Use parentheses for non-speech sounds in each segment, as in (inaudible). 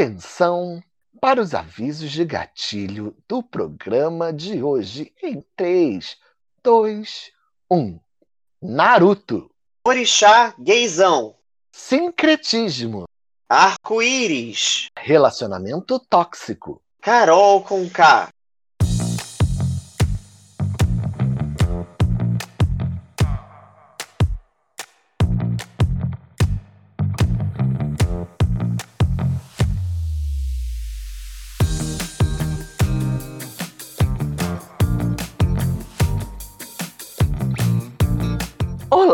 Atenção para os avisos de gatilho do programa de hoje em 3, 2, 1. Naruto. Orixá gaysão. Sincretismo. Arco-íris. Relacionamento tóxico. Carol com K.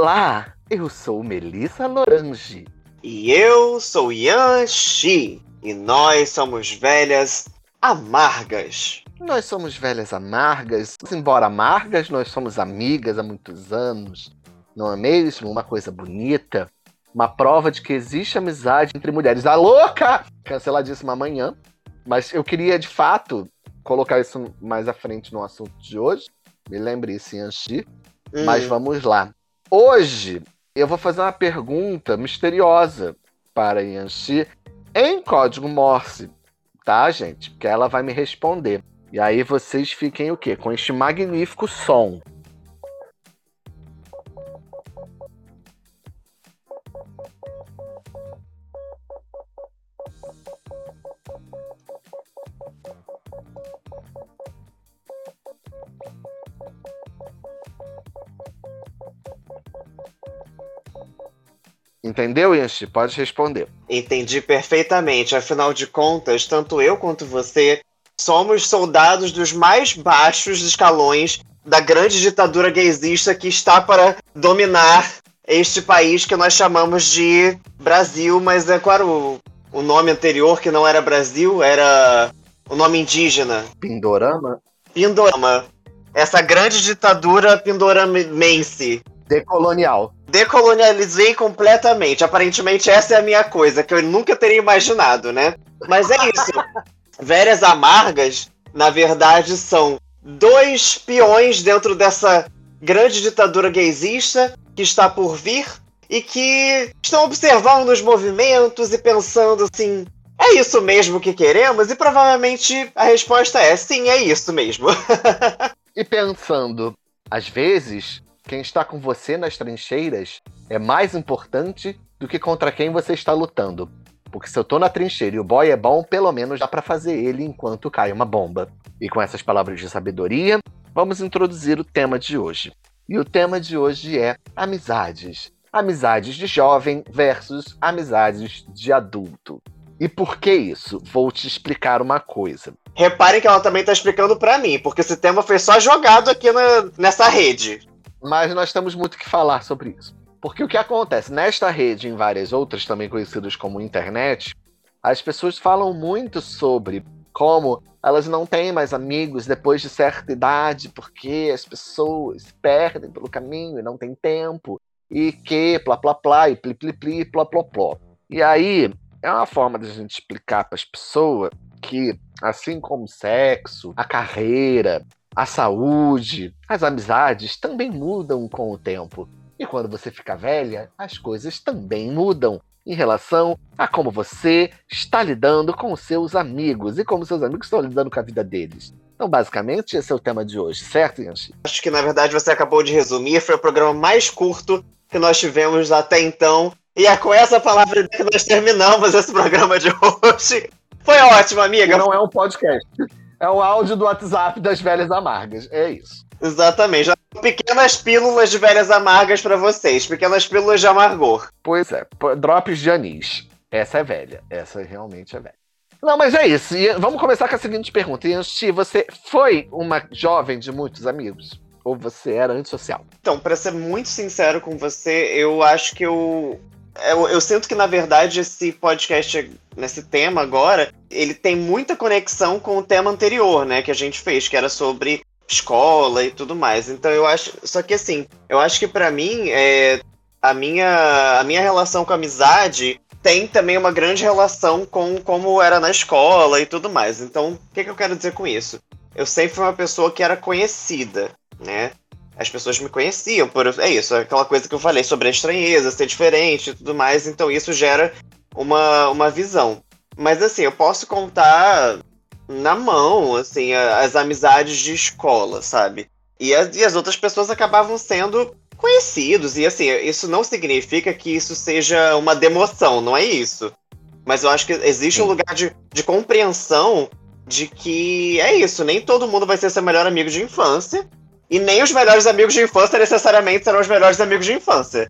Olá, eu sou Melissa Lorange. E eu sou Yan Shi. E nós somos velhas amargas. Nós somos velhas amargas, embora amargas, nós somos amigas há muitos anos. Não é mesmo? Uma coisa bonita. Uma prova de que existe amizade entre mulheres. A louca! Canceladíssima amanhã. Mas eu queria, de fato, colocar isso mais à frente no assunto de hoje. Me lembre isso, Yanxi. Hum. Mas vamos lá. Hoje eu vou fazer uma pergunta misteriosa para Yanxi em código Morse, tá, gente? Que ela vai me responder. E aí vocês fiquem o quê? Com este magnífico som. Entendeu, Yanchi? Pode responder. Entendi perfeitamente. Afinal de contas, tanto eu quanto você somos soldados dos mais baixos escalões da grande ditadura gaysista que está para dominar este país que nós chamamos de Brasil, mas é claro, o, o nome anterior que não era Brasil era o nome indígena. Pindorama? Pindorama. Essa grande ditadura pindoramense. Decolonial decolonializei completamente. Aparentemente, essa é a minha coisa, que eu nunca teria imaginado, né? Mas é isso. (laughs) Velhas Amargas, na verdade, são dois peões dentro dessa grande ditadura gaysista que está por vir e que estão observando os movimentos e pensando assim: é isso mesmo que queremos? E provavelmente a resposta é: sim, é isso mesmo. (laughs) e pensando, às vezes, quem está com você nas trincheiras é mais importante do que contra quem você está lutando. Porque se eu tô na trincheira e o boy é bom, pelo menos dá para fazer ele enquanto cai uma bomba. E com essas palavras de sabedoria, vamos introduzir o tema de hoje. E o tema de hoje é amizades. Amizades de jovem versus amizades de adulto. E por que isso? Vou te explicar uma coisa. Reparem que ela também está explicando para mim, porque esse tema foi só jogado aqui na, nessa rede. Mas nós temos muito que falar sobre isso. Porque o que acontece? Nesta rede e em várias outras, também conhecidas como internet, as pessoas falam muito sobre como elas não têm mais amigos depois de certa idade, porque as pessoas perdem pelo caminho e não tem tempo, e que, plá, plá, plá, e pli, pli, pli, plá, plá, plá. E aí, é uma forma de a gente explicar para as pessoas que, assim como sexo, a carreira, a saúde, as amizades também mudam com o tempo. E quando você fica velha, as coisas também mudam em relação a como você está lidando com seus amigos e como seus amigos estão lidando com a vida deles. Então, basicamente, esse é o tema de hoje, certo, Yanchi? Acho que, na verdade, você acabou de resumir. Foi o programa mais curto que nós tivemos até então. E é com essa palavra que nós terminamos esse programa de hoje. Foi ótimo, amiga. Não é um podcast. É o áudio do WhatsApp das velhas amargas. É isso. Exatamente. Pequenas pílulas de velhas amargas para vocês. Pequenas pílulas de amargor. Pois é. Drops de anis. Essa é velha. Essa realmente é velha. Não, mas é isso. E vamos começar com a seguinte pergunta. Yanxi, você foi uma jovem de muitos amigos? Ou você era antissocial? Então, para ser muito sincero com você, eu acho que eu eu, eu, sinto que, na verdade, esse podcast, nesse tema agora, ele tem muita conexão com o tema anterior, né, que a gente fez, que era sobre escola e tudo mais. Então eu acho. Só que assim, eu acho que para mim, é, a, minha, a minha relação com a amizade tem também uma grande relação com como era na escola e tudo mais. Então, o que, que eu quero dizer com isso? Eu sempre fui uma pessoa que era conhecida, né? As pessoas me conheciam por é isso, aquela coisa que eu falei sobre a estranheza, ser diferente e tudo mais, então isso gera uma, uma visão. Mas assim, eu posso contar na mão, assim, as amizades de escola, sabe? E as, e as outras pessoas acabavam sendo conhecidos. E assim, isso não significa que isso seja uma demoção, não é isso. Mas eu acho que existe Sim. um lugar de, de compreensão de que é isso, nem todo mundo vai ser seu melhor amigo de infância. E nem os melhores amigos de infância necessariamente serão os melhores amigos de infância.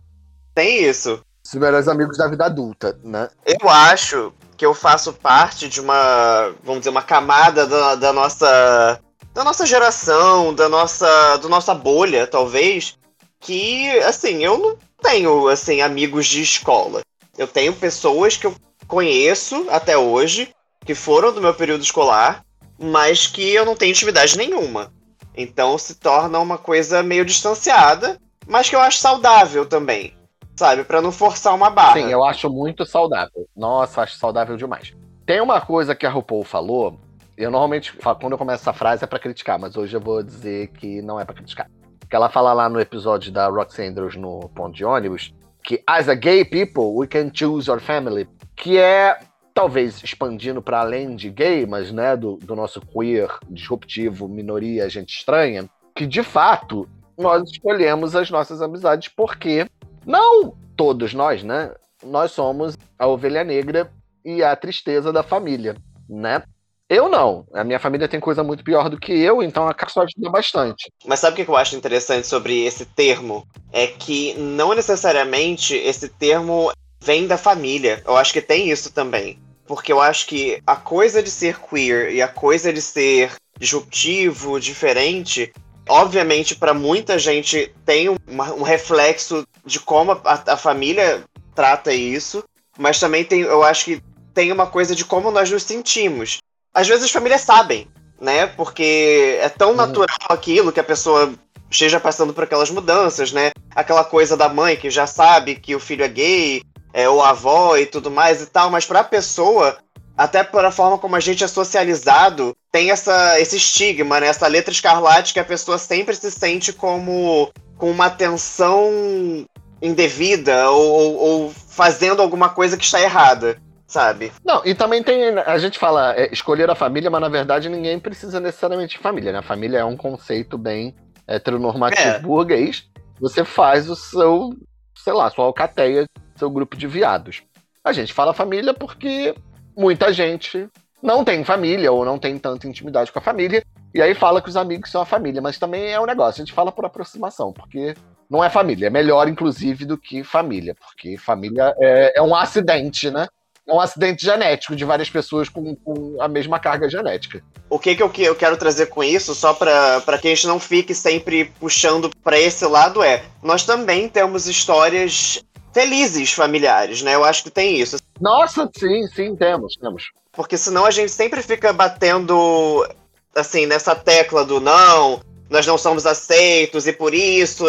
Tem isso. Os melhores amigos da vida adulta, né? Eu acho que eu faço parte de uma, vamos dizer, uma camada da, da nossa da nossa geração, da nossa, do nossa bolha, talvez, que assim, eu não tenho assim amigos de escola. Eu tenho pessoas que eu conheço até hoje que foram do meu período escolar, mas que eu não tenho intimidade nenhuma. Então se torna uma coisa meio distanciada, mas que eu acho saudável também. Sabe, para não forçar uma barra. Sim, eu acho muito saudável. Nossa, acho saudável demais. Tem uma coisa que a RuPaul falou, eu normalmente, quando eu começo essa frase é para criticar, mas hoje eu vou dizer que não é para criticar. Que ela fala lá no episódio da Roxy Andrews no ponto de ônibus, que as a gay people, we can choose our family, que é talvez expandindo para além de gay, mas né, do, do nosso queer disruptivo, minoria, gente estranha, que de fato nós escolhemos as nossas amizades porque não todos nós, né? Nós somos a ovelha negra e a tristeza da família, né? Eu não. A minha família tem coisa muito pior do que eu, então a só ajuda bastante. Mas sabe o que eu acho interessante sobre esse termo? É que não necessariamente esse termo vem da família. Eu acho que tem isso também porque eu acho que a coisa de ser queer e a coisa de ser disruptivo, diferente, obviamente para muita gente tem uma, um reflexo de como a, a, família trata isso, mas também tem, eu acho que tem uma coisa de como nós nos sentimos. Às vezes as famílias sabem, né? Porque é tão uhum. natural aquilo que a pessoa esteja passando por aquelas mudanças, né? Aquela coisa da mãe que já sabe que o filho é gay, é, ou avó e tudo mais e tal, mas para a pessoa, até pela forma como a gente é socializado, tem essa, esse estigma, né? Essa letra escarlate que a pessoa sempre se sente como com uma atenção indevida ou, ou, ou fazendo alguma coisa que está errada sabe? Não, e também tem. A gente fala é, escolher a família, mas na verdade ninguém precisa necessariamente de família, né? Família é um conceito bem heteronormativo é. burguês. Você faz o seu, sei lá, sua alcateia seu grupo de viados. A gente fala família porque muita gente não tem família ou não tem tanta intimidade com a família, e aí fala que os amigos são a família, mas também é um negócio, a gente fala por aproximação, porque não é família, é melhor inclusive do que família, porque família é, é um acidente, né? É um acidente genético de várias pessoas com, com a mesma carga genética. O que, que eu, que eu quero trazer com isso, só para que a gente não fique sempre puxando para esse lado, é: nós também temos histórias felizes familiares, né? Eu acho que tem isso. Nossa, sim, sim, temos, temos. Porque senão a gente sempre fica batendo, assim, nessa tecla do não, nós não somos aceitos e por isso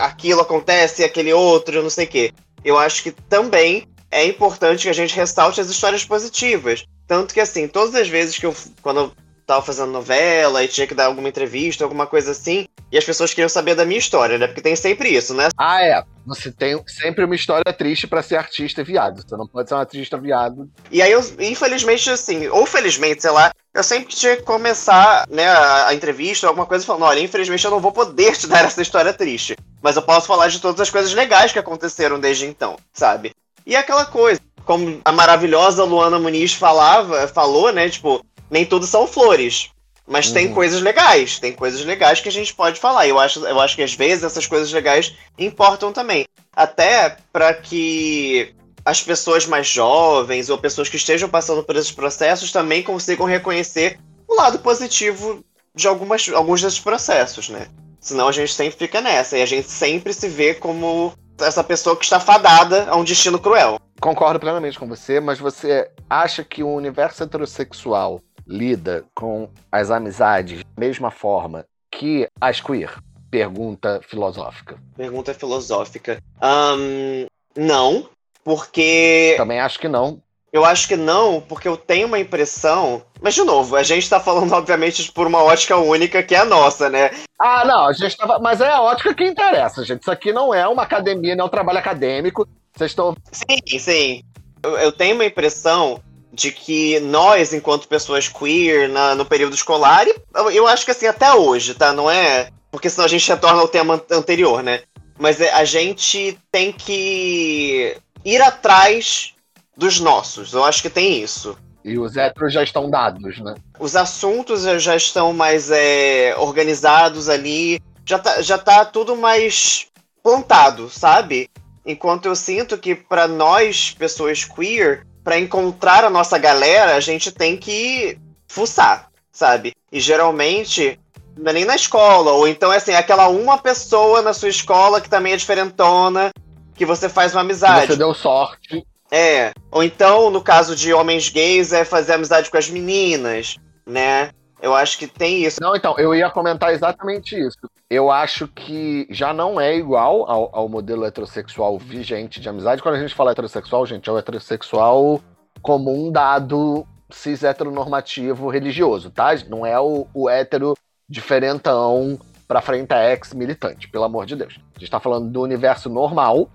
aquilo acontece e aquele outro, não sei o quê. Eu acho que também é importante que a gente ressalte as histórias positivas. Tanto que, assim, todas as vezes que eu, quando eu tava fazendo novela e tinha que dar alguma entrevista, alguma coisa assim, e as pessoas queriam saber da minha história, né? Porque tem sempre isso, né? Ah, é. Você tem sempre uma história triste para ser artista viado. Você não pode ser um artista viado. E aí, eu, infelizmente, assim, ou felizmente, sei lá, eu sempre tinha que começar, né, a, entrevista, alguma coisa, falando: olha, infelizmente eu não vou poder te dar essa história triste. Mas eu posso falar de todas as coisas legais que aconteceram desde então, sabe? E aquela coisa, como a maravilhosa Luana Muniz falava, falou, né? Tipo, nem tudo são flores. Mas uhum. tem coisas legais, tem coisas legais que a gente pode falar. Eu acho, eu acho que às vezes essas coisas legais importam também. Até para que as pessoas mais jovens ou pessoas que estejam passando por esses processos também consigam reconhecer o lado positivo de algumas, alguns desses processos, né? Senão a gente sempre fica nessa e a gente sempre se vê como essa pessoa que está fadada a um destino cruel. Concordo plenamente com você, mas você acha que o universo heterossexual lida com as amizades da mesma forma que as queer? Pergunta filosófica. Pergunta filosófica. Um, não, porque. Também acho que não. Eu acho que não, porque eu tenho uma impressão. Mas, de novo, a gente tá falando, obviamente, por uma ótica única que é a nossa, né? Ah, não, a gente tava. Mas é a ótica que interessa, gente. Isso aqui não é uma academia, não é um trabalho acadêmico. Vocês estão. Sim, sim. Eu, eu tenho uma impressão de que nós, enquanto pessoas queer, na, no período escolar, e eu, acho que assim, até hoje, tá? Não é. Porque senão a gente retorna ao tema anterior, né? Mas é, a gente tem que ir atrás dos nossos. Eu acho que tem isso. E os héteros já estão dados, né? Os assuntos já estão mais é, organizados ali. Já tá, já tá tudo mais plantado, sabe? Enquanto eu sinto que para nós, pessoas queer, para encontrar a nossa galera, a gente tem que fuçar, sabe? E geralmente não é nem na escola, ou então é assim, aquela uma pessoa na sua escola que também é diferentona, que você faz uma amizade. Você deu sorte. É. Ou então, no caso de homens gays, é fazer amizade com as meninas, né? Eu acho que tem isso. Não, então, eu ia comentar exatamente isso. Eu acho que já não é igual ao, ao modelo heterossexual vigente de amizade. Quando a gente fala heterossexual, gente, é o heterossexual comum dado cis heteronormativo religioso, tá? Não é o, o hétero diferentão pra frente ex militante, pelo amor de Deus. A gente tá falando do universo normal,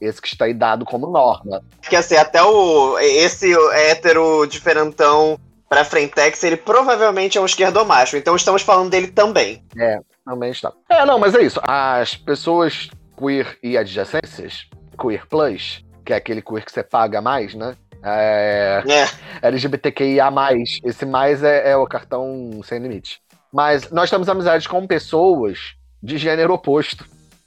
esse que está aí dado como norma. Que assim, até o esse hétero diferentão pra frentex, ele provavelmente é um esquerdomacho, então estamos falando dele também. É, também está. É, não, mas é isso. As pessoas queer e adjacências, queer plus, que é aquele queer que você paga mais, né? É, é. LGBTQIA+, esse mais é, é o cartão sem limite. Mas nós temos amizades com pessoas de gênero oposto,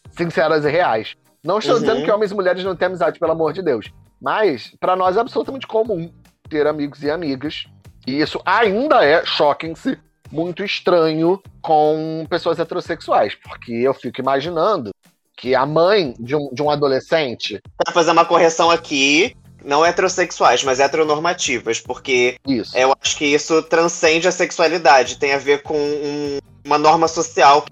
sinceras e reais. Não estou uhum. dizendo que homens e mulheres não têm amizade, pelo amor de Deus. Mas, para nós, é absolutamente comum ter amigos e amigas. E isso ainda é, choquem-se, muito estranho com pessoas heterossexuais. Porque eu fico imaginando que a mãe de um, de um adolescente. Pra fazer uma correção aqui, não heterossexuais, mas heteronormativas, porque isso. eu acho que isso transcende a sexualidade, tem a ver com um, uma norma social.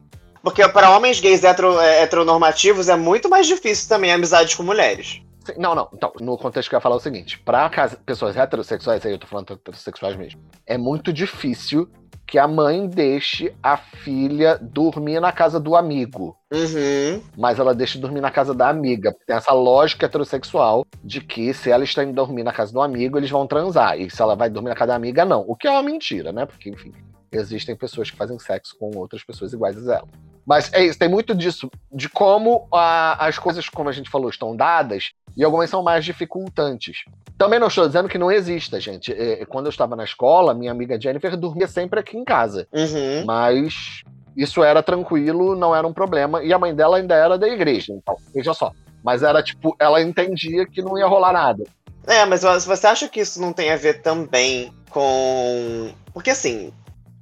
Porque para homens gays hetero, é, heteronormativos é muito mais difícil também a amizade com mulheres. Não, não. Então, no contexto que eu ia falar é o seguinte: para pessoas heterossexuais, aí eu tô falando heterossexuais mesmo, é muito difícil que a mãe deixe a filha dormir na casa do amigo. Uhum. Mas ela deixa dormir na casa da amiga. Tem essa lógica heterossexual de que se ela está indo dormir na casa do amigo, eles vão transar. E se ela vai dormir na casa da amiga, não. O que é uma mentira, né? Porque, enfim, existem pessoas que fazem sexo com outras pessoas iguais a ela. Mas é isso, tem muito disso, de como a, as coisas, como a gente falou, estão dadas, e algumas são mais dificultantes. Também não estou dizendo que não exista, gente. É, quando eu estava na escola, minha amiga Jennifer dormia sempre aqui em casa. Uhum. Mas isso era tranquilo, não era um problema. E a mãe dela ainda era da igreja, então, veja só. Mas era tipo, ela entendia que não ia rolar nada. É, mas você acha que isso não tem a ver também com. Porque assim,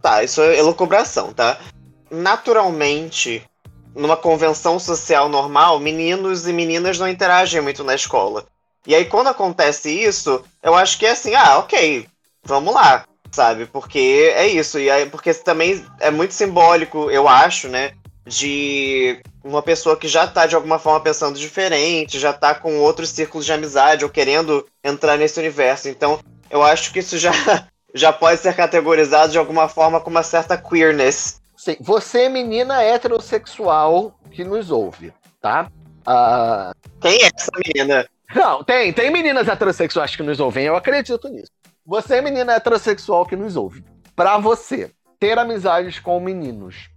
tá, isso é elucubração, tá? Naturalmente, numa convenção social normal, meninos e meninas não interagem muito na escola. E aí, quando acontece isso, eu acho que é assim, ah, ok, vamos lá, sabe? Porque é isso. E aí, porque também é muito simbólico, eu acho, né? De uma pessoa que já tá de alguma forma pensando diferente, já tá com outros círculos de amizade ou querendo entrar nesse universo. Então, eu acho que isso já, (laughs) já pode ser categorizado de alguma forma com uma certa queerness. Sim, você, menina heterossexual que nos ouve, tá? Uh... Quem é essa menina? Não, tem, tem meninas heterossexuais que nos ouvem, eu acredito nisso. Você, menina heterossexual que nos ouve, para você ter amizades com meninos,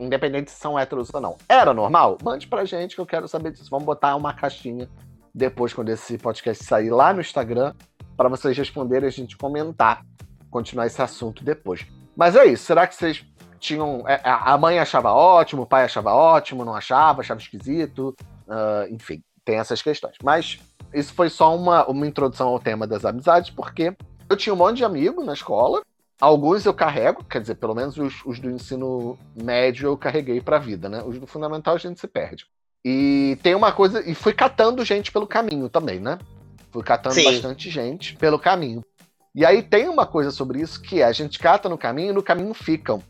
independente se são héteros ou não, era normal? Mande pra gente que eu quero saber disso. Vamos botar uma caixinha depois, quando esse podcast sair lá no Instagram, para vocês responderem e a gente comentar, continuar esse assunto depois. Mas é isso, será que vocês tinham. É, a mãe achava ótimo, o pai achava ótimo, não achava, achava esquisito, uh, enfim, tem essas questões. Mas isso foi só uma, uma introdução ao tema das amizades, porque eu tinha um monte de amigos na escola. Alguns eu carrego, quer dizer, pelo menos os, os do ensino médio eu carreguei para a vida, né? Os do fundamental a gente se perde. E tem uma coisa, e fui catando gente pelo caminho também, né? Fui catando Sim. bastante gente pelo caminho. E aí tem uma coisa sobre isso que é, a gente cata no caminho e no caminho ficam.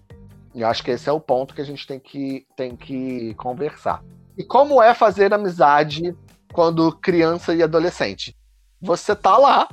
E acho que esse é o ponto que a gente tem que, tem que conversar. E como é fazer amizade quando criança e adolescente? Você tá lá,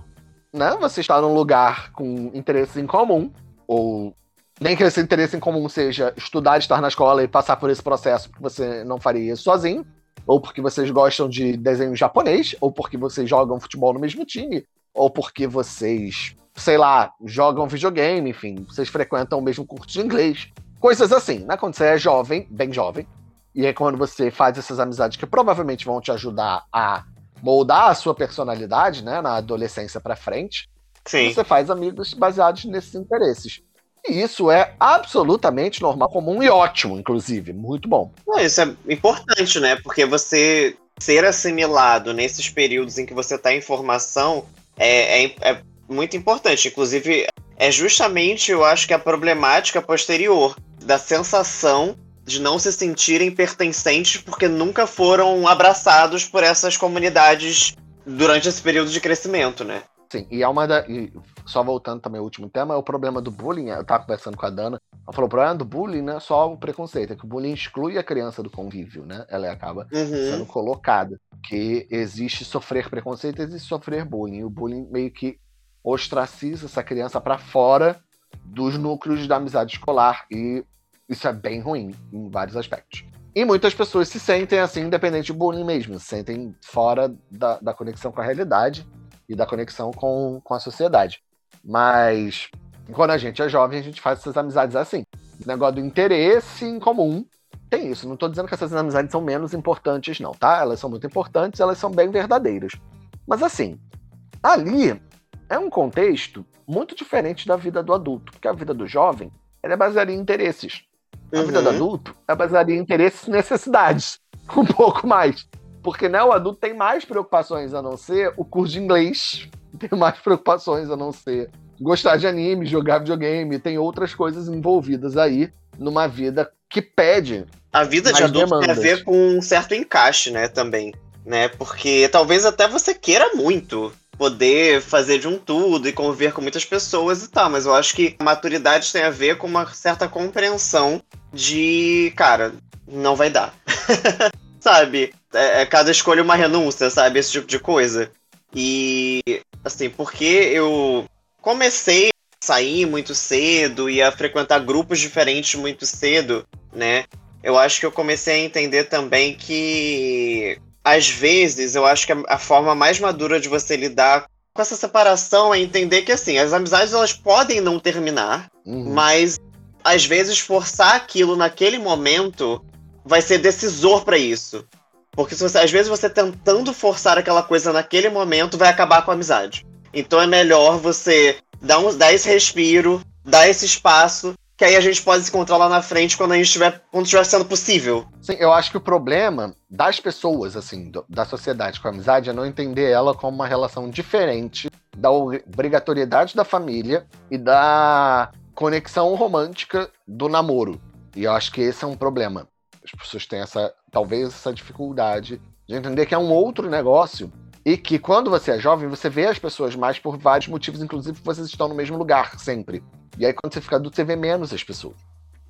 né? Você está num lugar com interesse em comum, ou nem que esse interesse em comum seja estudar, estar na escola e passar por esse processo, porque você não faria isso sozinho, ou porque vocês gostam de desenho japonês, ou porque vocês jogam futebol no mesmo time, ou porque vocês sei lá, jogam videogame, enfim, vocês frequentam o mesmo curso de inglês. Coisas assim, né? Quando você é jovem, bem jovem, e é quando você faz essas amizades que provavelmente vão te ajudar a moldar a sua personalidade, né, na adolescência para frente. Sim. Você faz amigos baseados nesses interesses. E isso é absolutamente normal, comum e ótimo, inclusive. Muito bom. Não, isso é importante, né? Porque você ser assimilado nesses períodos em que você está em formação é, é, é muito importante. Inclusive, é justamente, eu acho que a problemática posterior da sensação de não se sentirem pertencentes porque nunca foram abraçados por essas comunidades durante esse período de crescimento, né? Sim, e é uma da. E só voltando também ao último tema, é o problema do bullying. Eu tava conversando com a Dana. Ela falou: o problema do bullying não é só o preconceito, é que o bullying exclui a criança do convívio, né? Ela acaba uhum. sendo colocada. Que existe sofrer preconceito, existe sofrer bullying. O bullying meio que ostraciza essa criança para fora dos núcleos da amizade escolar. E isso é bem ruim em vários aspectos. E muitas pessoas se sentem assim, independente do bullying mesmo, se sentem fora da, da conexão com a realidade e da conexão com, com a sociedade. Mas quando a gente é jovem, a gente faz essas amizades assim. O negócio do interesse em comum tem isso. Não estou dizendo que essas amizades são menos importantes, não, tá? Elas são muito importantes, elas são bem verdadeiras. Mas assim, ali é um contexto muito diferente da vida do adulto, porque a vida do jovem é baseada em interesses. A uhum. vida do uhum. adulto é baseada em interesses e necessidades. (laughs) Um pouco mais. Porque né, o adulto tem mais preocupações a não ser o curso de inglês, (laughs) tem mais preocupações a não ser gostar de anime, jogar videogame, tem outras coisas envolvidas aí numa vida que pede. A vida de adulto demandas. tem a ver com um certo encaixe, né, também. Né? Porque talvez até você queira muito poder fazer de um tudo e conviver com muitas pessoas e tal, mas eu acho que a maturidade tem a ver com uma certa compreensão de, cara, não vai dar. (laughs) sabe? É, é, cada escolha uma renúncia, sabe? Esse tipo de coisa. E, assim, porque eu comecei a sair muito cedo e a frequentar grupos diferentes muito cedo, né? Eu acho que eu comecei a entender também que, às vezes, eu acho que a, forma mais madura de você lidar com essa separação é entender que, assim, as amizades elas podem não terminar, uhum. mas às vezes forçar aquilo naquele momento vai ser decisor para isso. Porque você, às vezes você tentando forçar aquela coisa naquele momento vai acabar com a amizade. Então é melhor você dar, um, dar esse respiro, dar esse espaço, que aí a gente pode se encontrar lá na frente quando a gente estiver, quando estiver sendo possível. Sim, eu acho que o problema das pessoas, assim, do, da sociedade com a amizade é não entender ela como uma relação diferente da obrigatoriedade da família e da conexão romântica do namoro. E eu acho que esse é um problema. As pessoas têm essa, talvez, essa dificuldade de entender que é um outro negócio e que quando você é jovem, você vê as pessoas mais por vários motivos, inclusive vocês estão no mesmo lugar sempre. E aí quando você fica adulto, você vê menos as pessoas.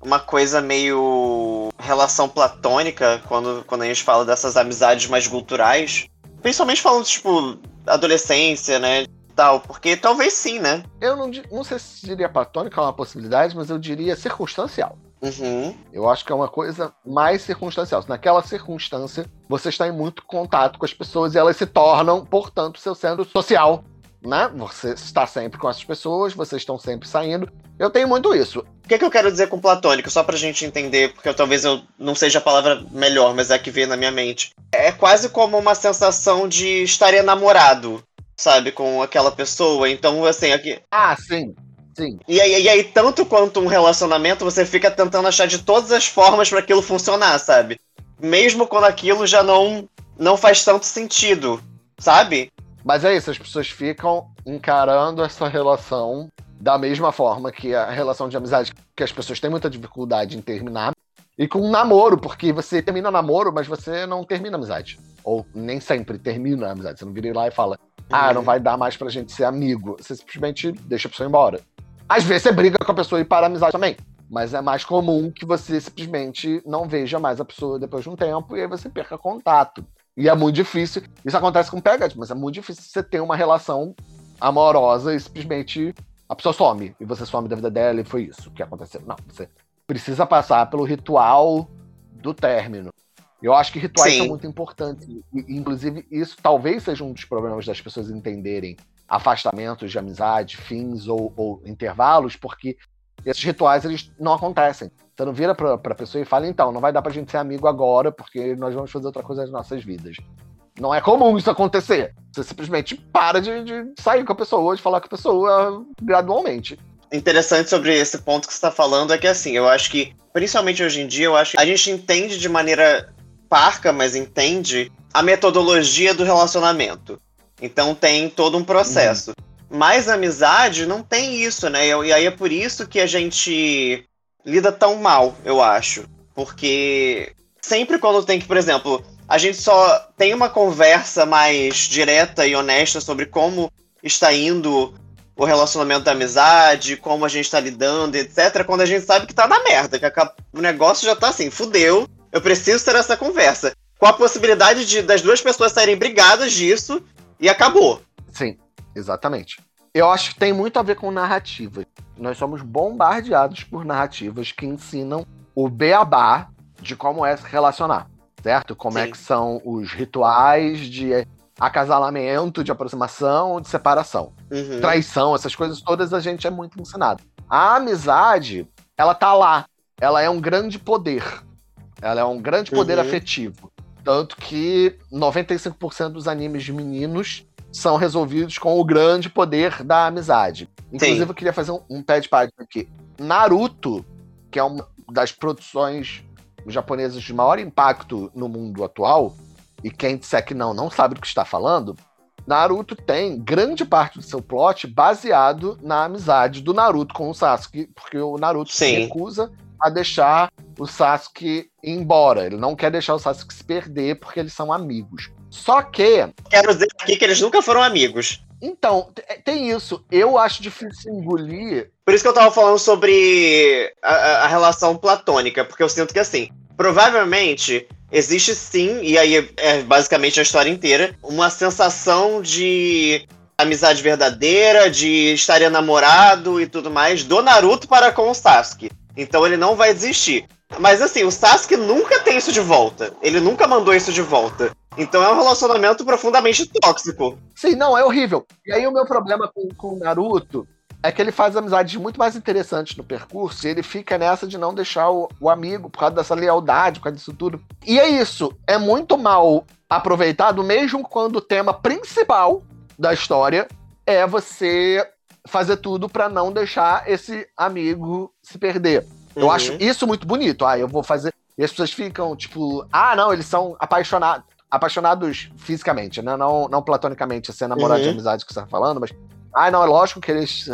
Uma coisa meio relação platônica, quando, quando a gente fala dessas amizades mais culturais, principalmente falando, tipo, adolescência, né? Tal, porque talvez sim, né? Eu não, não sei se diria platônica é uma possibilidade, mas eu diria circunstancial. Uhum. Eu acho que é uma coisa mais circunstancial. Naquela circunstância, você está em muito contato com as pessoas e elas se tornam, portanto, seu centro social. Né? Você está sempre com essas pessoas, vocês estão sempre saindo. Eu tenho muito isso. O que, é que eu quero dizer com platônico? Só pra gente entender, porque eu, talvez eu não seja a palavra melhor, mas é a que veio na minha mente. É quase como uma sensação de estar enamorado, sabe, com aquela pessoa. Então, assim, aqui. Ah, sim. Sim. E aí, e aí, tanto quanto um relacionamento, você fica tentando achar de todas as formas para aquilo funcionar, sabe? Mesmo quando aquilo já não, não faz tanto sentido, sabe? Mas é isso, as pessoas ficam encarando essa relação da mesma forma que a relação de amizade, que as pessoas têm muita dificuldade em terminar, e com um namoro, porque você termina namoro, mas você não termina amizade. Ou nem sempre termina a amizade. Você não vira lá e fala, ah, não uhum. vai dar mais pra gente ser amigo. Você simplesmente deixa a pessoa embora. Às vezes você briga com a pessoa e para a amizade também. Mas é mais comum que você simplesmente não veja mais a pessoa depois de um tempo e aí você perca contato. E é muito difícil. Isso acontece com Pegat, mas é muito difícil você ter uma relação amorosa e simplesmente a pessoa some. E você some da vida dela e foi isso que aconteceu. Não, você precisa passar pelo ritual do término. Eu acho que rituais Sim. são muito importantes. E, inclusive, isso talvez seja um dos problemas das pessoas entenderem afastamentos de amizade, fins ou, ou intervalos, porque esses rituais eles não acontecem. Você não vira pra, pra pessoa e fala, então, não vai dar pra gente ser amigo agora, porque nós vamos fazer outra coisa nas nossas vidas. Não é comum isso acontecer. Você simplesmente para de, de sair com a pessoa, de falar com a pessoa gradualmente. Interessante sobre esse ponto que você está falando é que, assim, eu acho que, principalmente hoje em dia, eu acho que a gente entende de maneira parca, mas entende a metodologia do relacionamento. Então tem todo um processo. Uhum. Mas a amizade não tem isso, né? E aí é por isso que a gente lida tão mal, eu acho. Porque sempre quando tem que, por exemplo, a gente só tem uma conversa mais direta e honesta sobre como está indo o relacionamento da amizade, como a gente está lidando, etc., quando a gente sabe que tá na merda, que o negócio já tá assim, fudeu, eu preciso ter essa conversa. Com a possibilidade de das duas pessoas saírem brigadas disso e acabou. Sim, exatamente. Eu acho que tem muito a ver com narrativa. Nós somos bombardeados por narrativas que ensinam o beabá de como é se relacionar certo? Como é Sim. é que são os rituais de acasalamento, de aproximação, de separação. Uhum. Traição, essas coisas todas a gente é muito ensinado. A amizade, ela tá lá. Ela é um grande poder. Ela é um grande poder uhum. afetivo. Tanto que 95% dos animes de meninos são resolvidos com o grande poder da amizade. Inclusive, Sim. eu queria fazer um, um pé de página aqui. Naruto, que é uma das produções japonesas de maior impacto no mundo atual, e quem disser que não, não sabe do que está falando, Naruto tem grande parte do seu plot baseado na amizade do Naruto com o Sasuke, porque o Naruto Sim. se recusa a deixar o Sasuke ir embora. Ele não quer deixar o Sasuke se perder porque eles são amigos. Só que. Quero dizer aqui que eles nunca foram amigos. Então, tem isso. Eu acho difícil engolir. Por isso que eu tava falando sobre a, a relação platônica, porque eu sinto que assim, provavelmente existe sim, e aí é basicamente a história inteira, uma sensação de amizade verdadeira, de estar namorado e tudo mais do Naruto para com o Sasuke. Então ele não vai desistir. Mas assim, o Sasuke nunca tem isso de volta. Ele nunca mandou isso de volta. Então é um relacionamento profundamente tóxico. Sim, não, é horrível. E aí o meu problema com, com o Naruto é que ele faz amizades muito mais interessantes no percurso e ele fica nessa de não deixar o, o, amigo por causa dessa lealdade, por causa disso tudo. E é isso, é muito mal aproveitado, mesmo quando o tema principal da história é você fazer tudo para não deixar esse amigo se perder. Eu uhum. acho isso muito bonito. Ah, eu vou fazer. E as pessoas ficam, tipo, ah, não, eles são apaixonados apaixonados fisicamente, né? Não, não platonicamente, ser namorado uhum. de amizade que você tá falando, mas. Ah, não, é lógico que eles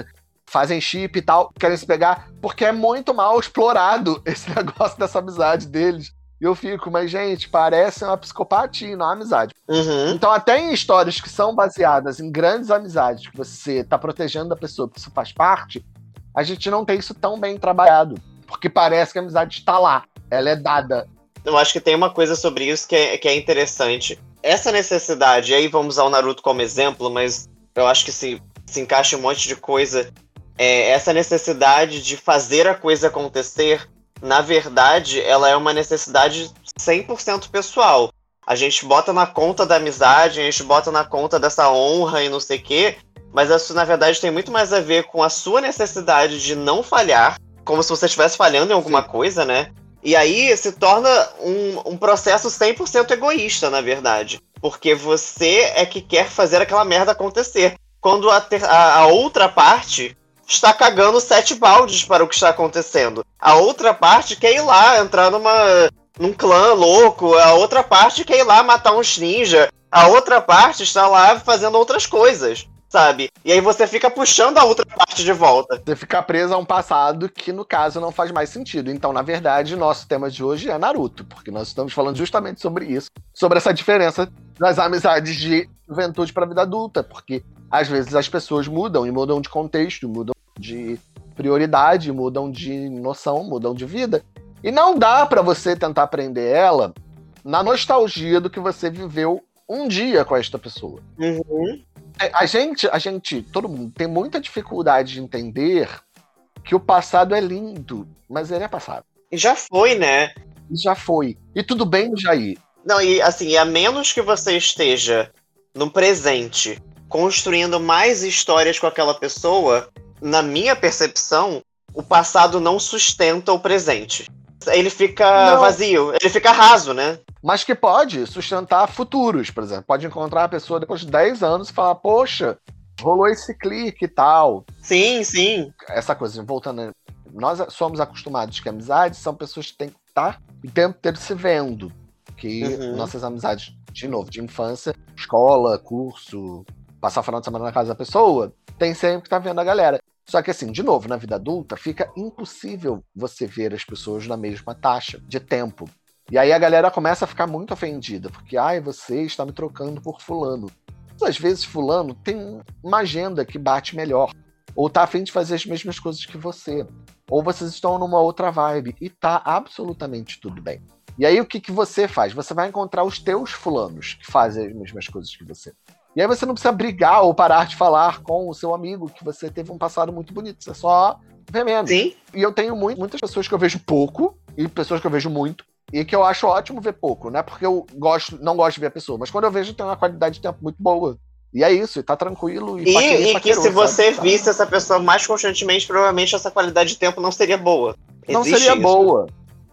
fazem chip e tal, querem se pegar, porque é muito mal explorado (laughs) esse negócio dessa amizade deles. E eu fico, mas, gente, parece uma psicopatia, não uma amizade. Uhum. Então, até em histórias que são baseadas em grandes amizades, que você tá protegendo a pessoa, que isso faz parte, a gente não tem isso tão bem trabalhado. Porque parece que a amizade está lá, ela é dada eu acho que tem uma coisa sobre isso que é, que é interessante. Essa necessidade, e aí vamos usar o Naruto como exemplo, mas eu acho que se, se encaixa um monte de coisa. É, essa necessidade de fazer a coisa acontecer, na verdade, ela é uma necessidade 100% pessoal. A gente bota na conta da amizade, a gente bota na conta dessa honra e não sei o quê, mas isso, na verdade, tem muito mais a ver com a sua necessidade de não falhar, como se você estivesse falhando em alguma Sim. coisa, né? E aí se torna um, um processo 100% egoísta, na verdade. Porque você é que quer fazer aquela merda acontecer. Quando a, ter, a, a outra parte está cagando sete baldes para o que está acontecendo. A outra parte quer ir lá, entrar numa, num clã louco. A outra parte quer ir lá matar uns ninja. A outra parte está lá fazendo outras coisas sabe? E aí você fica puxando a outra parte de volta. Você fica preso a um passado que, no caso, não faz mais sentido. Então, na verdade, nosso tema de hoje é Naruto, porque nós estamos falando justamente sobre isso, sobre essa diferença das amizades de juventude para a vida adulta, porque às vezes as pessoas mudam e mudam de contexto, mudam de prioridade, mudam de noção, mudam de vida. E não dá para você tentar aprender ela na nostalgia do que você viveu um dia com esta pessoa. Uhum. É, a gente, a gente, todo mundo tem muita dificuldade de entender que o passado é lindo, mas ele é passado. E já foi, né? Já foi. E tudo bem, Jair. Não, e assim, a menos que você esteja no presente construindo mais histórias com aquela pessoa, na minha percepção, o passado não sustenta o presente. Ele fica não. vazio, ele fica raso, né? Mas que pode sustentar futuros, por exemplo. Pode encontrar a pessoa depois de 10 anos e falar, poxa, rolou esse clique e tal. Sim, sim. Essa coisa, voltando, nós somos acostumados que amizades são pessoas que têm que estar o tempo inteiro se vendo. Que uhum. nossas amizades, de novo, de infância, escola, curso, passar o final de semana na casa da pessoa, tem sempre que estar tá vendo a galera. Só que assim, de novo, na vida adulta, fica impossível você ver as pessoas na mesma taxa de tempo. E aí a galera começa a ficar muito ofendida, porque, ai, você está me trocando por fulano. Mas, às vezes, fulano tem uma agenda que bate melhor. Ou tá afim de fazer as mesmas coisas que você. Ou vocês estão numa outra vibe. E tá absolutamente tudo bem. E aí o que, que você faz? Você vai encontrar os teus fulanos que fazem as mesmas coisas que você. E aí você não precisa brigar ou parar de falar com o seu amigo que você teve um passado muito bonito. Você só vê menos. Sim. E eu tenho muito, muitas pessoas que eu vejo pouco e pessoas que eu vejo muito. E que eu acho ótimo ver pouco, não é porque eu gosto, não gosto de ver a pessoa, mas quando eu vejo tem uma qualidade de tempo muito boa. E é isso, e tá tranquilo. E, e, e que se você sabe? visse essa pessoa mais constantemente, provavelmente essa qualidade de tempo não seria boa. Existe não seria isso. boa.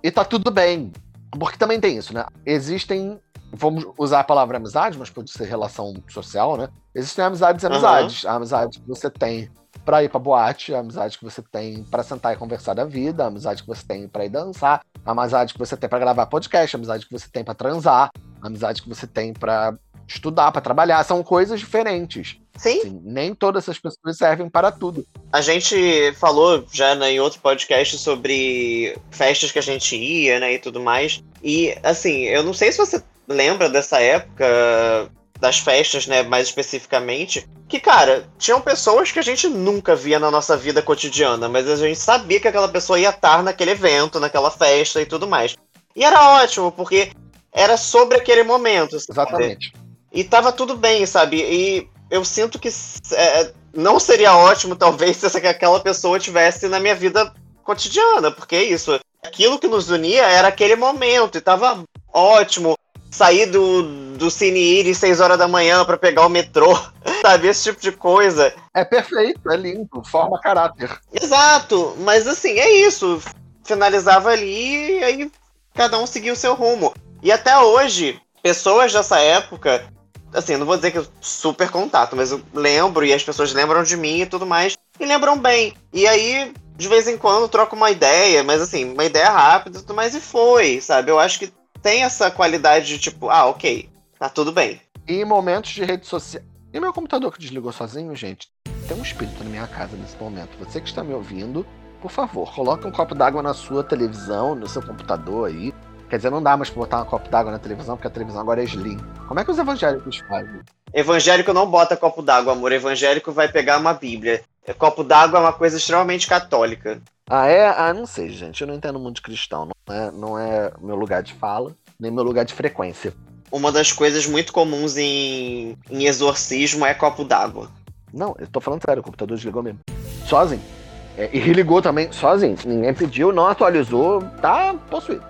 E tá tudo bem. Porque também tem isso, né? Existem vamos usar a palavra amizade, mas pode ser relação social, né? Existem amizades e amizades. Uhum. A amizade que você tem para ir pra boate, a amizade que você tem para sentar e conversar da vida, a amizade que você tem para ir dançar, a amizade que você tem para gravar podcast, a amizade que você tem para transar, a amizade que você tem para estudar, para trabalhar, são coisas diferentes. Sim. Assim, nem todas essas pessoas servem para tudo. A gente falou já né, em outro podcast sobre festas que a gente ia, né, e tudo mais. E, assim, eu não sei se você lembra dessa época das festas, né, mais especificamente, que, cara, tinham pessoas que a gente nunca via na nossa vida cotidiana, mas a gente sabia que aquela pessoa ia estar naquele evento, naquela festa e tudo mais. E era ótimo, porque era sobre aquele momento. Sabe? Exatamente. E tava tudo bem, sabe? E eu sinto que é, não seria ótimo, talvez, (laughs) se aquela pessoa tivesse na minha vida cotidiana, porque é isso. Aquilo que nos unia era aquele momento, e tava ótimo sair do, do Cine Iris 6 horas da manhã para pegar o metrô, (laughs) sabe? Esse tipo de coisa. É perfeito, é lindo, forma caráter. Exato, mas assim, é isso. Finalizava ali e aí cada um seguia o seu rumo. E até hoje, pessoas dessa época, assim, não vou dizer que eu super contato, mas eu lembro e as pessoas lembram de mim e tudo mais, e lembram bem. E aí, de vez em quando, troco uma ideia, mas assim, uma ideia rápida e tudo mais, e foi, sabe? Eu acho que tem essa qualidade de tipo, ah, ok, tá tudo bem. E em momentos de rede social. E meu computador que desligou sozinho, gente? Tem um espírito na minha casa nesse momento. Você que está me ouvindo, por favor, coloque um copo d'água na sua televisão, no seu computador aí. Quer dizer, não dá mais pra botar um copo d'água na televisão, porque a televisão agora é slim. Como é que os evangélicos fazem? Evangélico não bota copo d'água, amor. Evangélico vai pegar uma Bíblia. Copo d'água é uma coisa extremamente católica. Ah, é? Ah, não sei, gente. Eu não entendo muito de cristão. Não é, não é meu lugar de fala, nem meu lugar de frequência. Uma das coisas muito comuns em, em exorcismo é copo d'água. Não, eu tô falando sério, o computador desligou mesmo. Sozinho. É, e ligou também sozinho. Ninguém pediu, não atualizou, tá possuído.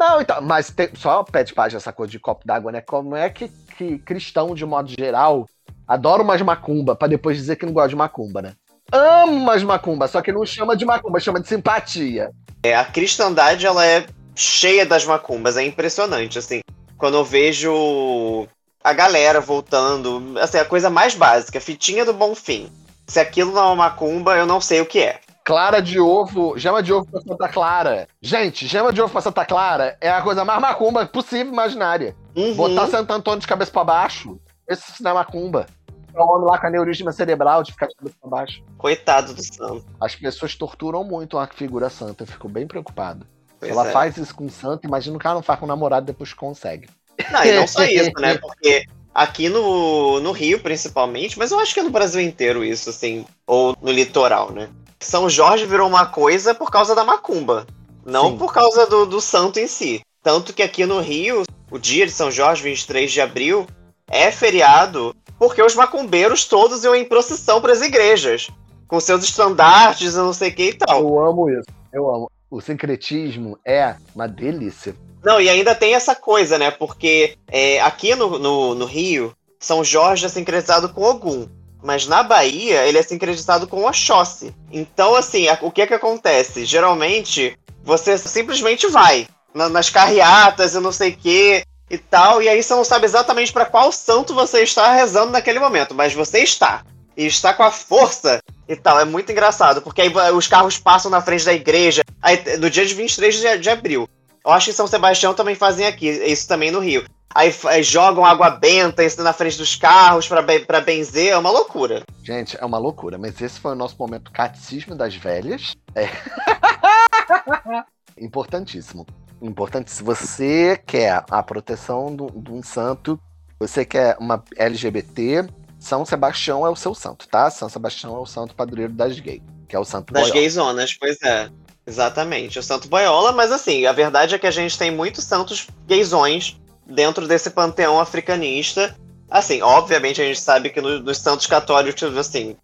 Não, então, mas só pede página essa coisa de copo d'água, né? Como é que, que cristão, de modo geral, adora umas macumba para depois dizer que não gosta de macumba, né? ama as macumba, só que não chama de macumba, chama de simpatia. É, a cristandade, ela é cheia das macumbas, é impressionante, assim. Quando eu vejo a galera voltando, assim, a coisa mais básica, fitinha do bom fim. Se aquilo não é uma macumba, eu não sei o que é. Clara de ovo, gema de ovo pra Santa Clara. Gente, gema de ovo pra Santa Clara é a coisa mais macumba possível imaginária. Uhum. Botar Santo Antônio de cabeça para baixo, esse não é macumba. É um homem lá com aneurisma cerebral de ficar de cabeça pra baixo. Coitado do santo. As pessoas torturam muito uma figura santa. Eu fico bem preocupado. Pois Se ela é. faz isso com o santo, imagina o cara não faz com o namorado depois consegue. Não, e não só (laughs) isso, né? Porque aqui no, no Rio, principalmente, mas eu acho que é no Brasil inteiro isso, assim, ou no litoral, né? São Jorge virou uma coisa por causa da macumba, não Sim. por causa do, do santo em si. Tanto que aqui no Rio, o dia de São Jorge, 23 de abril, é feriado porque os macumbeiros todos iam em procissão para as igrejas, com seus estandartes e não sei o que e tal. Eu amo isso, eu amo. O sincretismo é uma delícia. Não, e ainda tem essa coisa, né? Porque é, aqui no, no, no Rio, São Jorge é sincretizado com Ogum. Mas na Bahia, ele é sincretizado com Oxóssi. Então, assim, o que é que acontece? Geralmente, você simplesmente vai nas carreatas e não sei o quê e tal, e aí você não sabe exatamente para qual santo você está rezando naquele momento, mas você está. E está com a força e tal. É muito engraçado, porque aí os carros passam na frente da igreja, aí, no dia de 23 de, de abril. Eu acho que São Sebastião também fazem aqui, isso também no Rio. Aí, aí jogam água benta na frente dos carros para benzer, é uma loucura. Gente, é uma loucura, mas esse foi o nosso momento catecismo das velhas. É. (laughs) Importantíssimo. Importante, se você quer a proteção de um santo, você quer uma LGBT, São Sebastião é o seu santo, tá? São Sebastião é o santo padroeiro das gays, que é o santo Das gayzonas, pois é. Exatamente, o santo boiola, mas assim, a verdade é que a gente tem muitos santos gaysões dentro desse panteão africanista. Assim, obviamente a gente sabe que no, nos santos católicos, assim,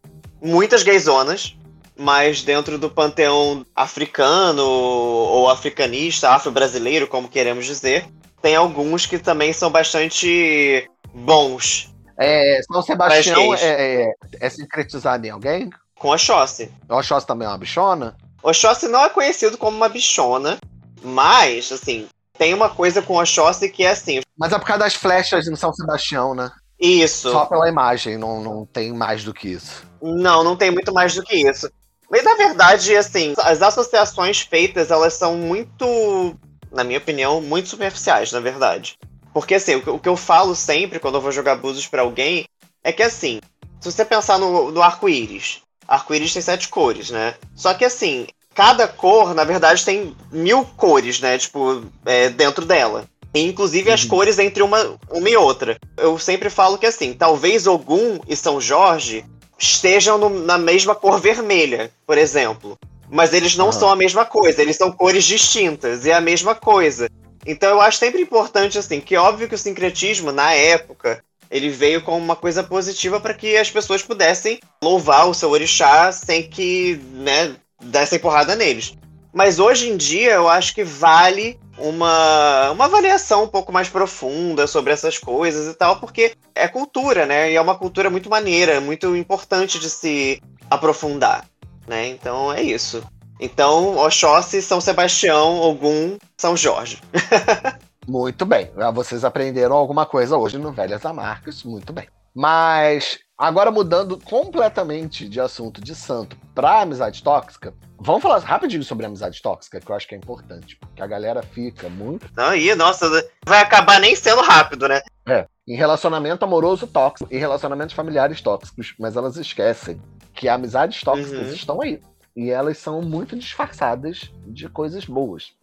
muitas gayzonas, mas dentro do panteão africano ou africanista, afro-brasileiro, como queremos dizer, tem alguns que também são bastante bons. É, São Sebastião é, é, é sincretizado em alguém? Com Oxóssi. Oxóssi também é uma bichona? Oxóssi não é conhecido como uma bichona, mas, assim, tem uma coisa com Oxóssi que é assim. Mas é por causa das flechas em São Sebastião, né? Isso. Só pela imagem, não, não tem mais do que isso. Não, não tem muito mais do que isso. Mas na verdade, assim, as associações feitas, elas são muito, na minha opinião, muito superficiais, na verdade. Porque assim, o que eu falo sempre quando eu vou jogar búzios para alguém é que assim, se você pensar no, no arco-íris, arco-íris tem sete cores, né? Só que assim, cada cor, na verdade, tem mil cores, né? Tipo, é, dentro dela. E, inclusive as uhum. cores entre uma, uma e outra. Eu sempre falo que assim, talvez Ogum e São Jorge estejam no, na mesma cor vermelha, por exemplo. Mas eles não são a mesma coisa, eles são cores distintas, e é a mesma coisa. Então eu acho sempre importante, assim, que óbvio que o sincretismo, na época, ele veio como uma coisa positiva para que as pessoas pudessem louvar o seu orixá sem que, né, dessem porrada neles. Mas hoje em dia eu acho que vale uma, uma avaliação um pouco mais profunda sobre essas coisas e tal, porque é cultura, né? E é uma cultura muito maneira, muito importante de se aprofundar, né? Então é isso. Então, Oxóssi, São Sebastião, Ogum, São Jorge. (laughs) muito bem. Ah, vocês aprenderam alguma coisa hoje no Velhas Amargas, muito bem. Mas agora mudando completamente de assunto de santo para amizade tóxica, vamos falar rapidinho sobre amizade tóxica, que eu acho que é importante, porque a galera fica muito. Aí, nossa, vai acabar nem sendo rápido, né? É. Em relacionamento amoroso tóxico e relacionamentos familiares tóxicos, mas elas esquecem que amizades tóxicas uhum. estão aí. E elas são muito disfarçadas de coisas boas.